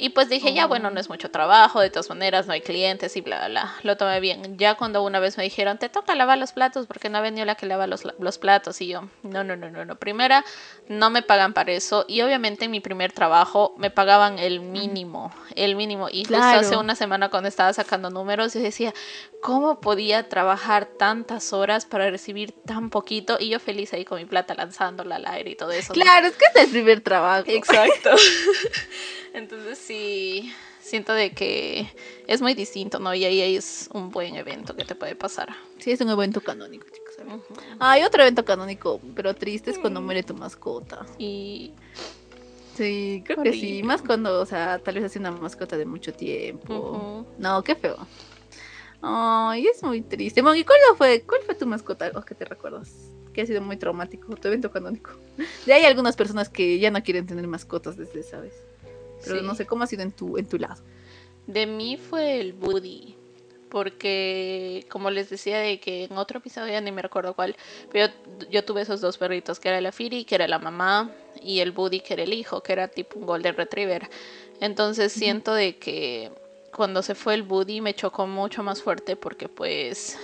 Y pues dije, ya bueno, no es mucho trabajo, de todas maneras no hay clientes y bla, bla, bla. Lo tomé bien. Ya cuando una vez me dijeron, te toca lavar los platos porque no ha venido la que lava los, los platos. Y yo, no, no, no, no, no. Primera, no me pagan para eso. Y obviamente en mi primer trabajo me pagaban el mínimo, el mínimo. Y justo hace una semana cuando estaba sacando números, yo decía, ¿cómo podía trabajar tantas horas para recibir tan poquito? Y yo feliz ahí con mi plata lanzándola al aire y todo eso. ¿no? Claro, es que es el primer trabajo. Exacto. Entonces sí, siento de que es muy distinto, ¿no? Y ahí es un buen evento que te puede pasar. Sí, es un evento canónico, chicos. Ujú. Hay otro evento canónico, pero triste, es cuando muere tu mascota. Y Sí, creo que sí. Más cuando, o sea, tal vez hace una mascota de mucho tiempo. No, qué feo. Ay, es muy triste. Mongi, ¿cuál fue, cuál fue tu mascota o que te recuerdas? Que ha sido muy traumático, tu evento canónico. Ya hay algunas personas que ya no quieren tener mascotas desde esa vez. Pero no sé cómo ha sido en tu, en tu lado. De mí fue el Buddy. Porque, como les decía, de que en otro episodio ya ni me recuerdo cuál, pero yo, tuve esos dos perritos, que era la Firi, que era la mamá, y el Buddy, que era el hijo, que era tipo un Golden Retriever. Entonces siento de que cuando se fue el Buddy me chocó mucho más fuerte porque pues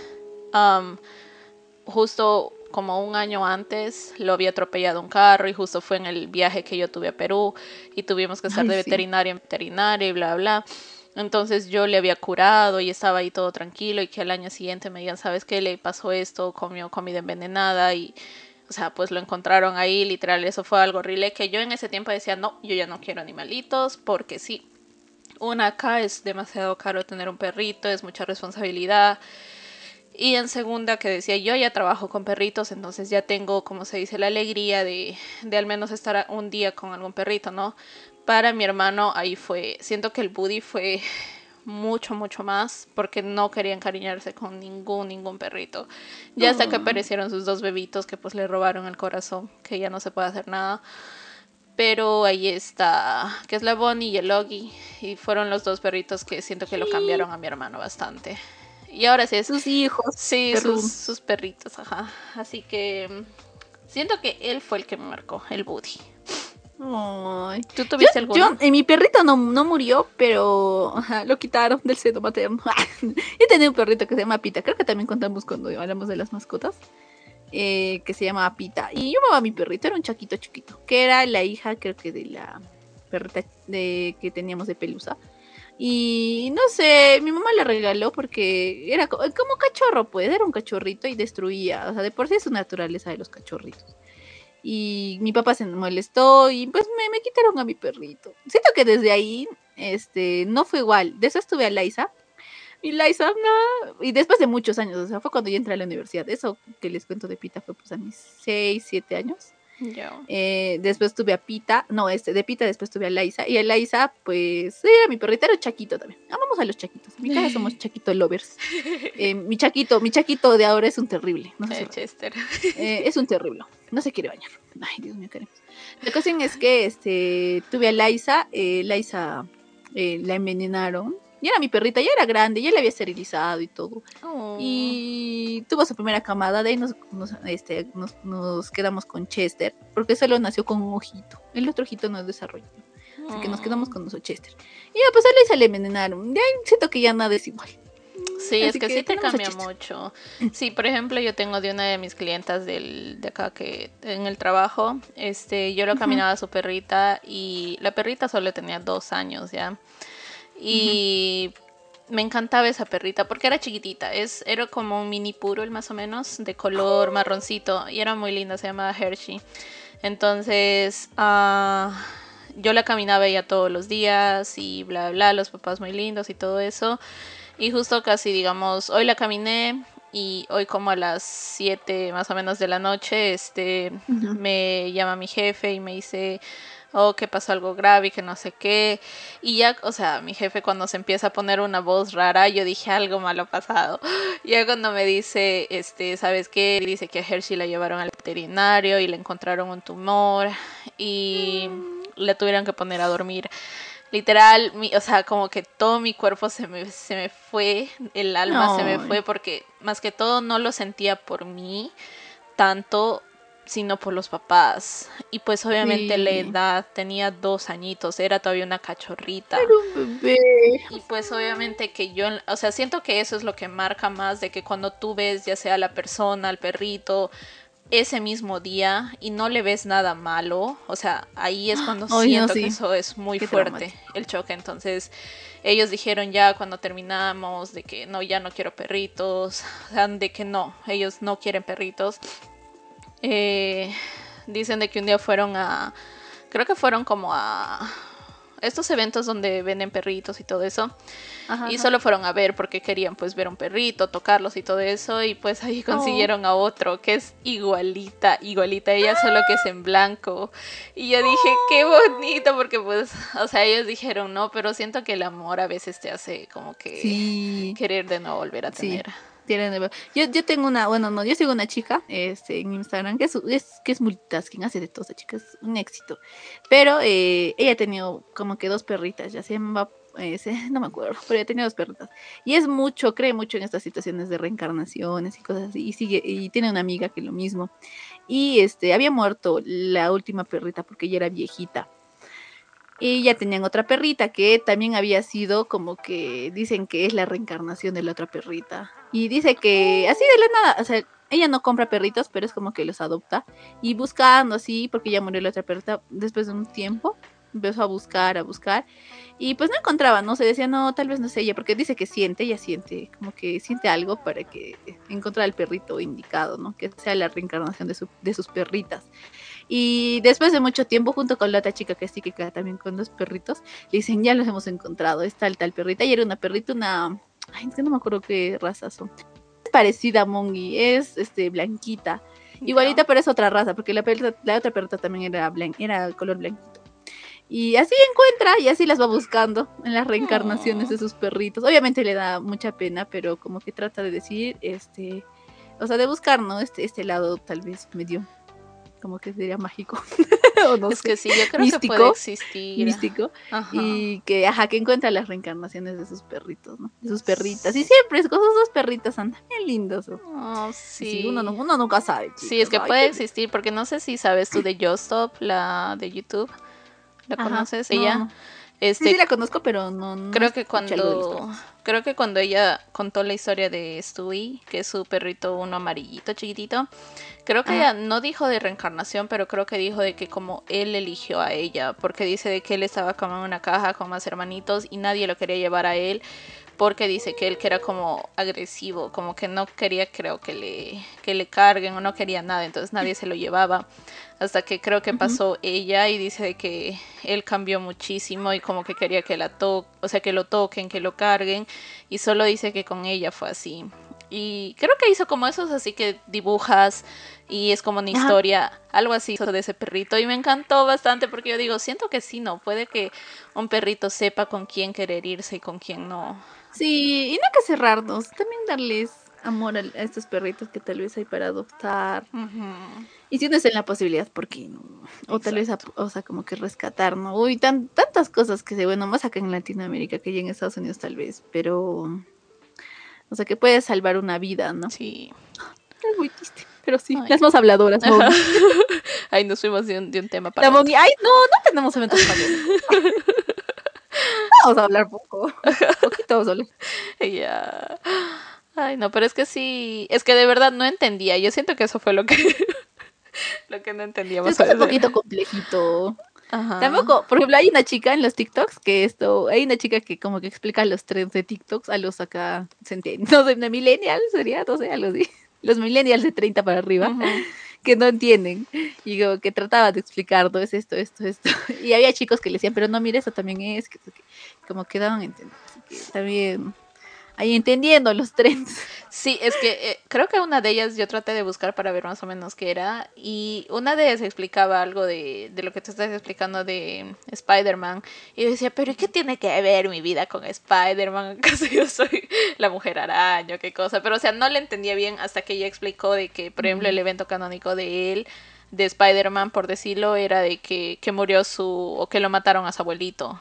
justo como un año antes lo había atropellado un carro y justo fue en el viaje que yo tuve a Perú y tuvimos que estar de veterinaria en veterinaria y bla, bla. Entonces yo le había curado y estaba ahí todo tranquilo y que al año siguiente me digan, ¿sabes qué? Le pasó esto, comió comida envenenada y, o sea, pues lo encontraron ahí, literal, eso fue algo horrible que yo en ese tiempo decía, no, yo ya no quiero animalitos porque sí, una acá es demasiado caro tener un perrito, es mucha responsabilidad. Y en segunda que decía, yo ya trabajo con perritos, entonces ya tengo, como se dice, la alegría de, de al menos estar un día con algún perrito, ¿no? Para mi hermano ahí fue, siento que el Buddy fue mucho, mucho más, porque no quería encariñarse con ningún, ningún perrito. Ya hasta que aparecieron sus dos bebitos que pues le robaron el corazón, que ya no se puede hacer nada. Pero ahí está, que es la Bonnie y el Logi. Y fueron los dos perritos que siento que lo cambiaron a mi hermano bastante. Y ahora sí. Sus hijos. Sí, sus, perritos, ajá. Así que mm, siento que él fue el que me marcó, el Buddy. Ay. ¿Tú tuviste alguno? Yo, eh, mi perrito no, no murió, pero lo quitaron del seno materno. y tenía un perrito que se llama Pita. Creo que también contamos cuando hablamos de las mascotas. Eh, que se llamaba Pita. Y yo amaba a mi perrito, era un chaquito chiquito, que era la hija, creo que de la perrita de, que teníamos de Pelusa. Y no sé, mi mamá le regaló porque era como cachorro, pues, era un cachorrito y destruía. O sea, de por sí es su naturaleza de los cachorritos. Y mi papá se molestó y pues me, me quitaron a mi perrito. Siento que desde ahí, este, no fue igual. De eso estuve a Liza y Liza, no. Y después de muchos años, o sea, fue cuando yo entré a la universidad. Eso que les cuento de Pita fue pues a mis 6, 7 años. Eh, después tuve a Pita, no, este, de Pita después tuve a Liza. Y a Liza, pues, era mi perrita, era Chaquito también. Amamos a los Chaquitos. En mi casa somos Chaquito lovers. Eh, mi Chaquito, mi Chaquito de ahora es un terrible. No sé Chester. Eh, es un terrible. No se quiere bañar. Ay, Dios mío, queremos. La cuestión es que este, tuve a Liza. Liza la envenenaron y era mi perrita, ya era grande, ya la había esterilizado y todo. Oh. Y tuvo su primera camada, de ahí nos, este, nos, quedamos con Chester, porque solo nació con un ojito. El otro ojito no desarrolló. Así que nos quedamos con nuestro Chester. Y ya, pues a Lisa le envenenaron. De ahí siento que ya nada es igual. Sí, es que, sí te cambia mucho. Sí, por ejemplo, yo tengo de una de mis clientas del, de acá que en el trabajo, este, yo lo caminaba a su perrita y la perrita solo tenía dos años ya. Y me encantaba esa perrita porque era chiquitita. Es, era como un mini puro, el más o menos, de color marroncito. Y era muy linda, se llamaba Hershey. Entonces, ah, yo la caminaba ella todos los días y bla, bla, los papás muy lindos y todo eso. Y justo casi, digamos, hoy la caminé y hoy como a las 7 más o menos de la noche, este, me llama mi jefe y me dice oh, que pasó algo grave y que no sé qué. Y ya, o sea, mi jefe cuando se empieza a poner una voz rara, yo dije algo malo pasado. Ya cuando me dice, este, ¿sabes qué? Dice que a Hershey la llevaron al veterinario y le encontraron un tumor y le tuvieron que poner a dormir. Literal, mi, o sea, como que todo mi cuerpo se me, se me fue, el alma se me fue porque más que todo no lo sentía por mí tanto sino por los papás. Y pues obviamente la edad, tenía dos añitos, era todavía una cachorrita. Era un bebé. Y pues obviamente que yo, o sea, siento que eso es lo que marca más de que cuando tú ves ya sea la persona, el perrito, ese mismo día y no le ves nada malo, o sea, ahí es cuando siento que eso es muy fuerte, el choque. Entonces, ellos dijeron ya cuando terminamos de que no, ya no quiero perritos, o sea, de que no, ellos no quieren perritos. Eh, dicen de que un día fueron a, creo que fueron como a estos eventos donde venden perritos y todo eso. Ajá, y solo fueron a ver porque querían pues ver un perrito, tocarlos y todo eso. Y pues ahí consiguieron a otro que es igualita, igualita a ella, solo que es en blanco. Y yo dije, qué bonito, porque pues, o sea, ellos dijeron, no, pero siento que el amor a veces te hace como que Sí. querer de nuevo volver a Sí. Tienen Yo, yo tengo una, bueno, no, yo sigo una chica este, en Instagram que es, es, que es multitasking, hace de todo esa chica, es un éxito. Pero eh, ella ha tenido como que dos perritas, ya se llama, eh, se- no me acuerdo, pero ella tenía dos perritas. Y es mucho, cree mucho en estas situaciones de reencarnaciones y cosas así. Y sigue, y tiene una amiga que lo mismo. Y este, había muerto la última perrita porque ella era viejita. Y ya tenían otra perrita que también había sido como que dicen que es la reencarnación de la otra perrita. Y dice que así de la nada, o sea, ella no compra perritos, pero es como que los adopta. Y buscando así, porque ya murió la otra perrita después de un tiempo, empezó a buscar, a buscar. Y pues no encontraba, ¿no? Se decía, no, tal vez no es ella, porque dice que siente, ella siente, como que siente algo para que encontrar el perrito indicado, ¿no? Que sea la reencarnación de, su- sus perritas. Y después de mucho tiempo, junto con la otra chica que es psíquica también con los perritos, le dicen, ya los hemos encontrado, es tal, tal perrita. Y era una perrita, una... Ay, es que no me acuerdo qué raza son. Es parecida a Mongi, es este, blanquita. Igualita, pero es otra raza, porque la, perrita- la otra perrita también era, blan era color blanquito. Y así encuentra y así las va buscando en las reencarnaciones Oh. de sus perritos. Obviamente le da mucha pena, pero como que trata de decir, este, o sea, de buscar, ¿no? Este, este lado tal vez medio, como que sería mágico. o no es sé, que sí, yo creo que puede existir. místico. Ajá. Y que, ajá, que encuentra las reencarnaciones de sus perritos, ¿no? De sus perritas. Y siempre es con sus dos perritas andan bien lindos. ¿no? Oh, Sí, sí. uno, no- uno nunca sabe. Sí, es que. Ay, puede existir, porque no sé si sabes tú de Justop, la de YouTube. ¿La Ajá, conoces? no, Ella. no. Este, Sí, sí la conozco, pero no. no creo que cuando creo que cuando ella contó la historia de Stewie, que es su perrito uno amarillito chiquitito, creo que Ajá. ella no dijo de reencarnación, pero creo que dijo de que como él eligió a ella, porque dice de que él estaba como en una caja con más hermanitos y nadie lo quería llevar a él porque dice que él que era como agresivo, como que no quería creo que le que le carguen o no quería nada, entonces nadie se lo llevaba hasta que creo que pasó ella y dice de que él cambió muchísimo y como que quería que la to o sea, que lo toquen, que lo carguen y solo dice que con ella fue así. Y creo que hizo como esos así que dibujas y es como una Ajá. historia, algo así de ese perrito y me encantó bastante porque yo digo, siento que sí, no, puede que un perrito sepa con quién querer irse y con quién no. Sí, y no hay que cerrarnos. También darles amor a, a estos perritos que tal vez hay para adoptar. Y si no es en la posibilidad, ¿por qué no? O tal vez, o sea, como que rescatar, ¿no? Uy, tan, tantas cosas que se, bueno, más acá en Latinoamérica que ya en Estados Unidos tal vez, pero. O sea, que puede salvar una vida, ¿no? Sí. Es muy triste, pero sí. Ay. Las más habladoras, ¿no? Ahí nos fuimos de un, de un tema para La otro. Ay, no, no tenemos eventos para Vamos a hablar poco. Poquito vamos a hablar. Ya. Ay, no, pero es que sí, es que de verdad no entendía. Yo siento que eso fue lo que lo que no entendíamos. Es un a poquito complejito. Ajá. Tampoco, por ejemplo, hay una chica en los TikToks que esto, hay una chica que como que explica los trends de TikToks a los acá no sé, de millennials sería, no sé, algo así. Los millennials de 30 para arriba, que no entienden. Y como que trataba de explicar, no es esto, esto, esto. Y había chicos que le decían, pero no, mire, eso también es, que, que- como que daban a entender. Así que también ahí entendiendo los trends. Sí, es que eh, creo que una de ellas yo traté de buscar para ver más o menos qué era y una de ellas explicaba algo de, de lo que tú estás explicando de Spider-Man y yo decía, pero ¿y qué tiene que ver mi vida con Spider-Man? ¿Acaso yo soy la mujer araña? ¿Qué cosa? Pero o sea, no le entendía bien hasta que ella explicó de que, por ejemplo, el evento canónico de él, de Spider-Man, por decirlo, era de que, que murió su, o que lo mataron a su abuelito,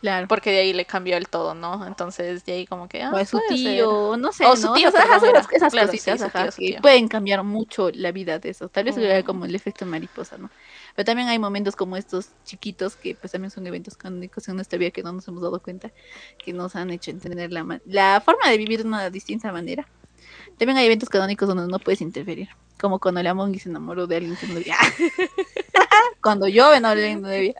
Claro. porque de ahí le cambió el todo, ¿no? Entonces de ahí como que... Ah, o a su puede ser. tío, no sé, O ¿no? su tío, O sea, ajá, perdón, son era. las- esas Claro, cositas ajá, tío, que tío. pueden cambiar mucho la vida de eso. Tal vez Mm. como el efecto mariposa, ¿no? Pero también hay momentos como estos chiquitos que pues también son eventos canónicos en nuestra vida que no nos hemos dado cuenta, que nos han hecho entender la, la forma de vivir de una distinta manera. También hay eventos canónicos donde no puedes interferir, como cuando la Mongi se enamoró de alguien que no debía. cuando que no debía.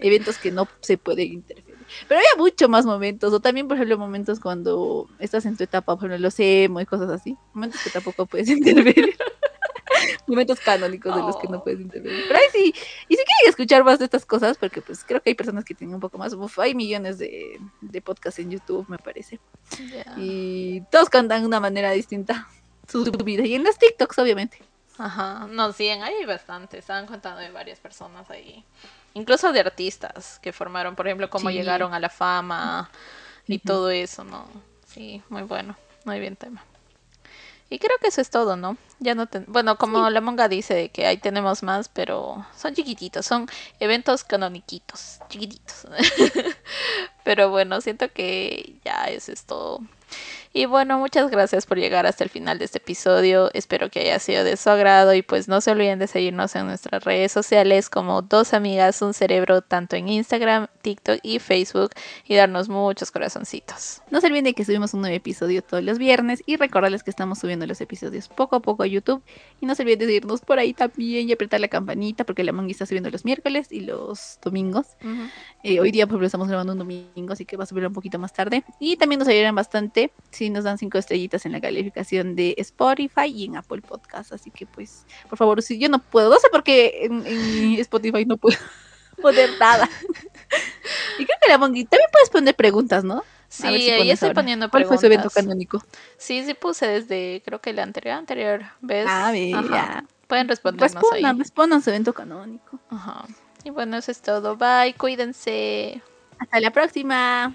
Eventos que no se pueden interferir. Pero había mucho más momentos, o también, por ejemplo, momentos cuando estás en tu etapa, por ejemplo, los emo y cosas así. Momentos que tampoco puedes interferir. Momentos canónicos de los que no puedes intervenir. Pero ahí sí, y si quieren escuchar más de estas cosas, porque pues creo que hay personas que tienen un poco más, uf, hay millones de, de podcasts en YouTube, me parece. Y todos cantan de una manera distinta su vida. Y en las TikToks, obviamente. Ajá, no, sí, hay bastantes. Estaban contando de varias personas ahí. Incluso de artistas que formaron, por ejemplo, cómo Sí. llegaron a la fama y todo eso, ¿no? Sí, muy bueno, muy bien tema. Y creo que eso es todo, ¿no? Ya no ten- Bueno, como la monga dice que ahí tenemos más, pero son chiquititos, son eventos canoniquitos, chiquititos. pero bueno, siento que ya eso es todo. Y bueno, muchas gracias por llegar hasta el final de este episodio. Espero que haya sido de su agrado y pues no se olviden de seguirnos en nuestras redes sociales como Dos Amigas, Un Cerebro, tanto en Instagram, TikTok y Facebook y darnos muchos corazoncitos. No se olviden de que subimos un nuevo episodio todos los viernes y recordarles que estamos subiendo los episodios poco a poco a YouTube. Y no se olviden de seguirnos por ahí también y apretar la campanita porque la Mongi está subiendo los miércoles y los domingos. Eh, hoy día, por ejemplo, estamos grabando un domingo, así que va a subir un poquito más tarde. Y también nos ayudarán bastante si nos dan cinco estrellitas en la calificación de Spotify y en Apple Podcast. Así que, pues, por favor, si yo no puedo, no sé por qué en, en Spotify no puedo poner nada. y creo que la Mongi también puedes poner preguntas, ¿no? Sí, si ahí estoy ahora. poniendo ¿Cuál fue preguntas. su evento canónico? Sí, sí puse desde creo que la anterior anterior vez. Ah, mira. Pueden respondernos Respondan, ahí. respondan su evento canónico. Ajá. Y bueno, eso es todo. Bye, cuídense. Hasta la próxima.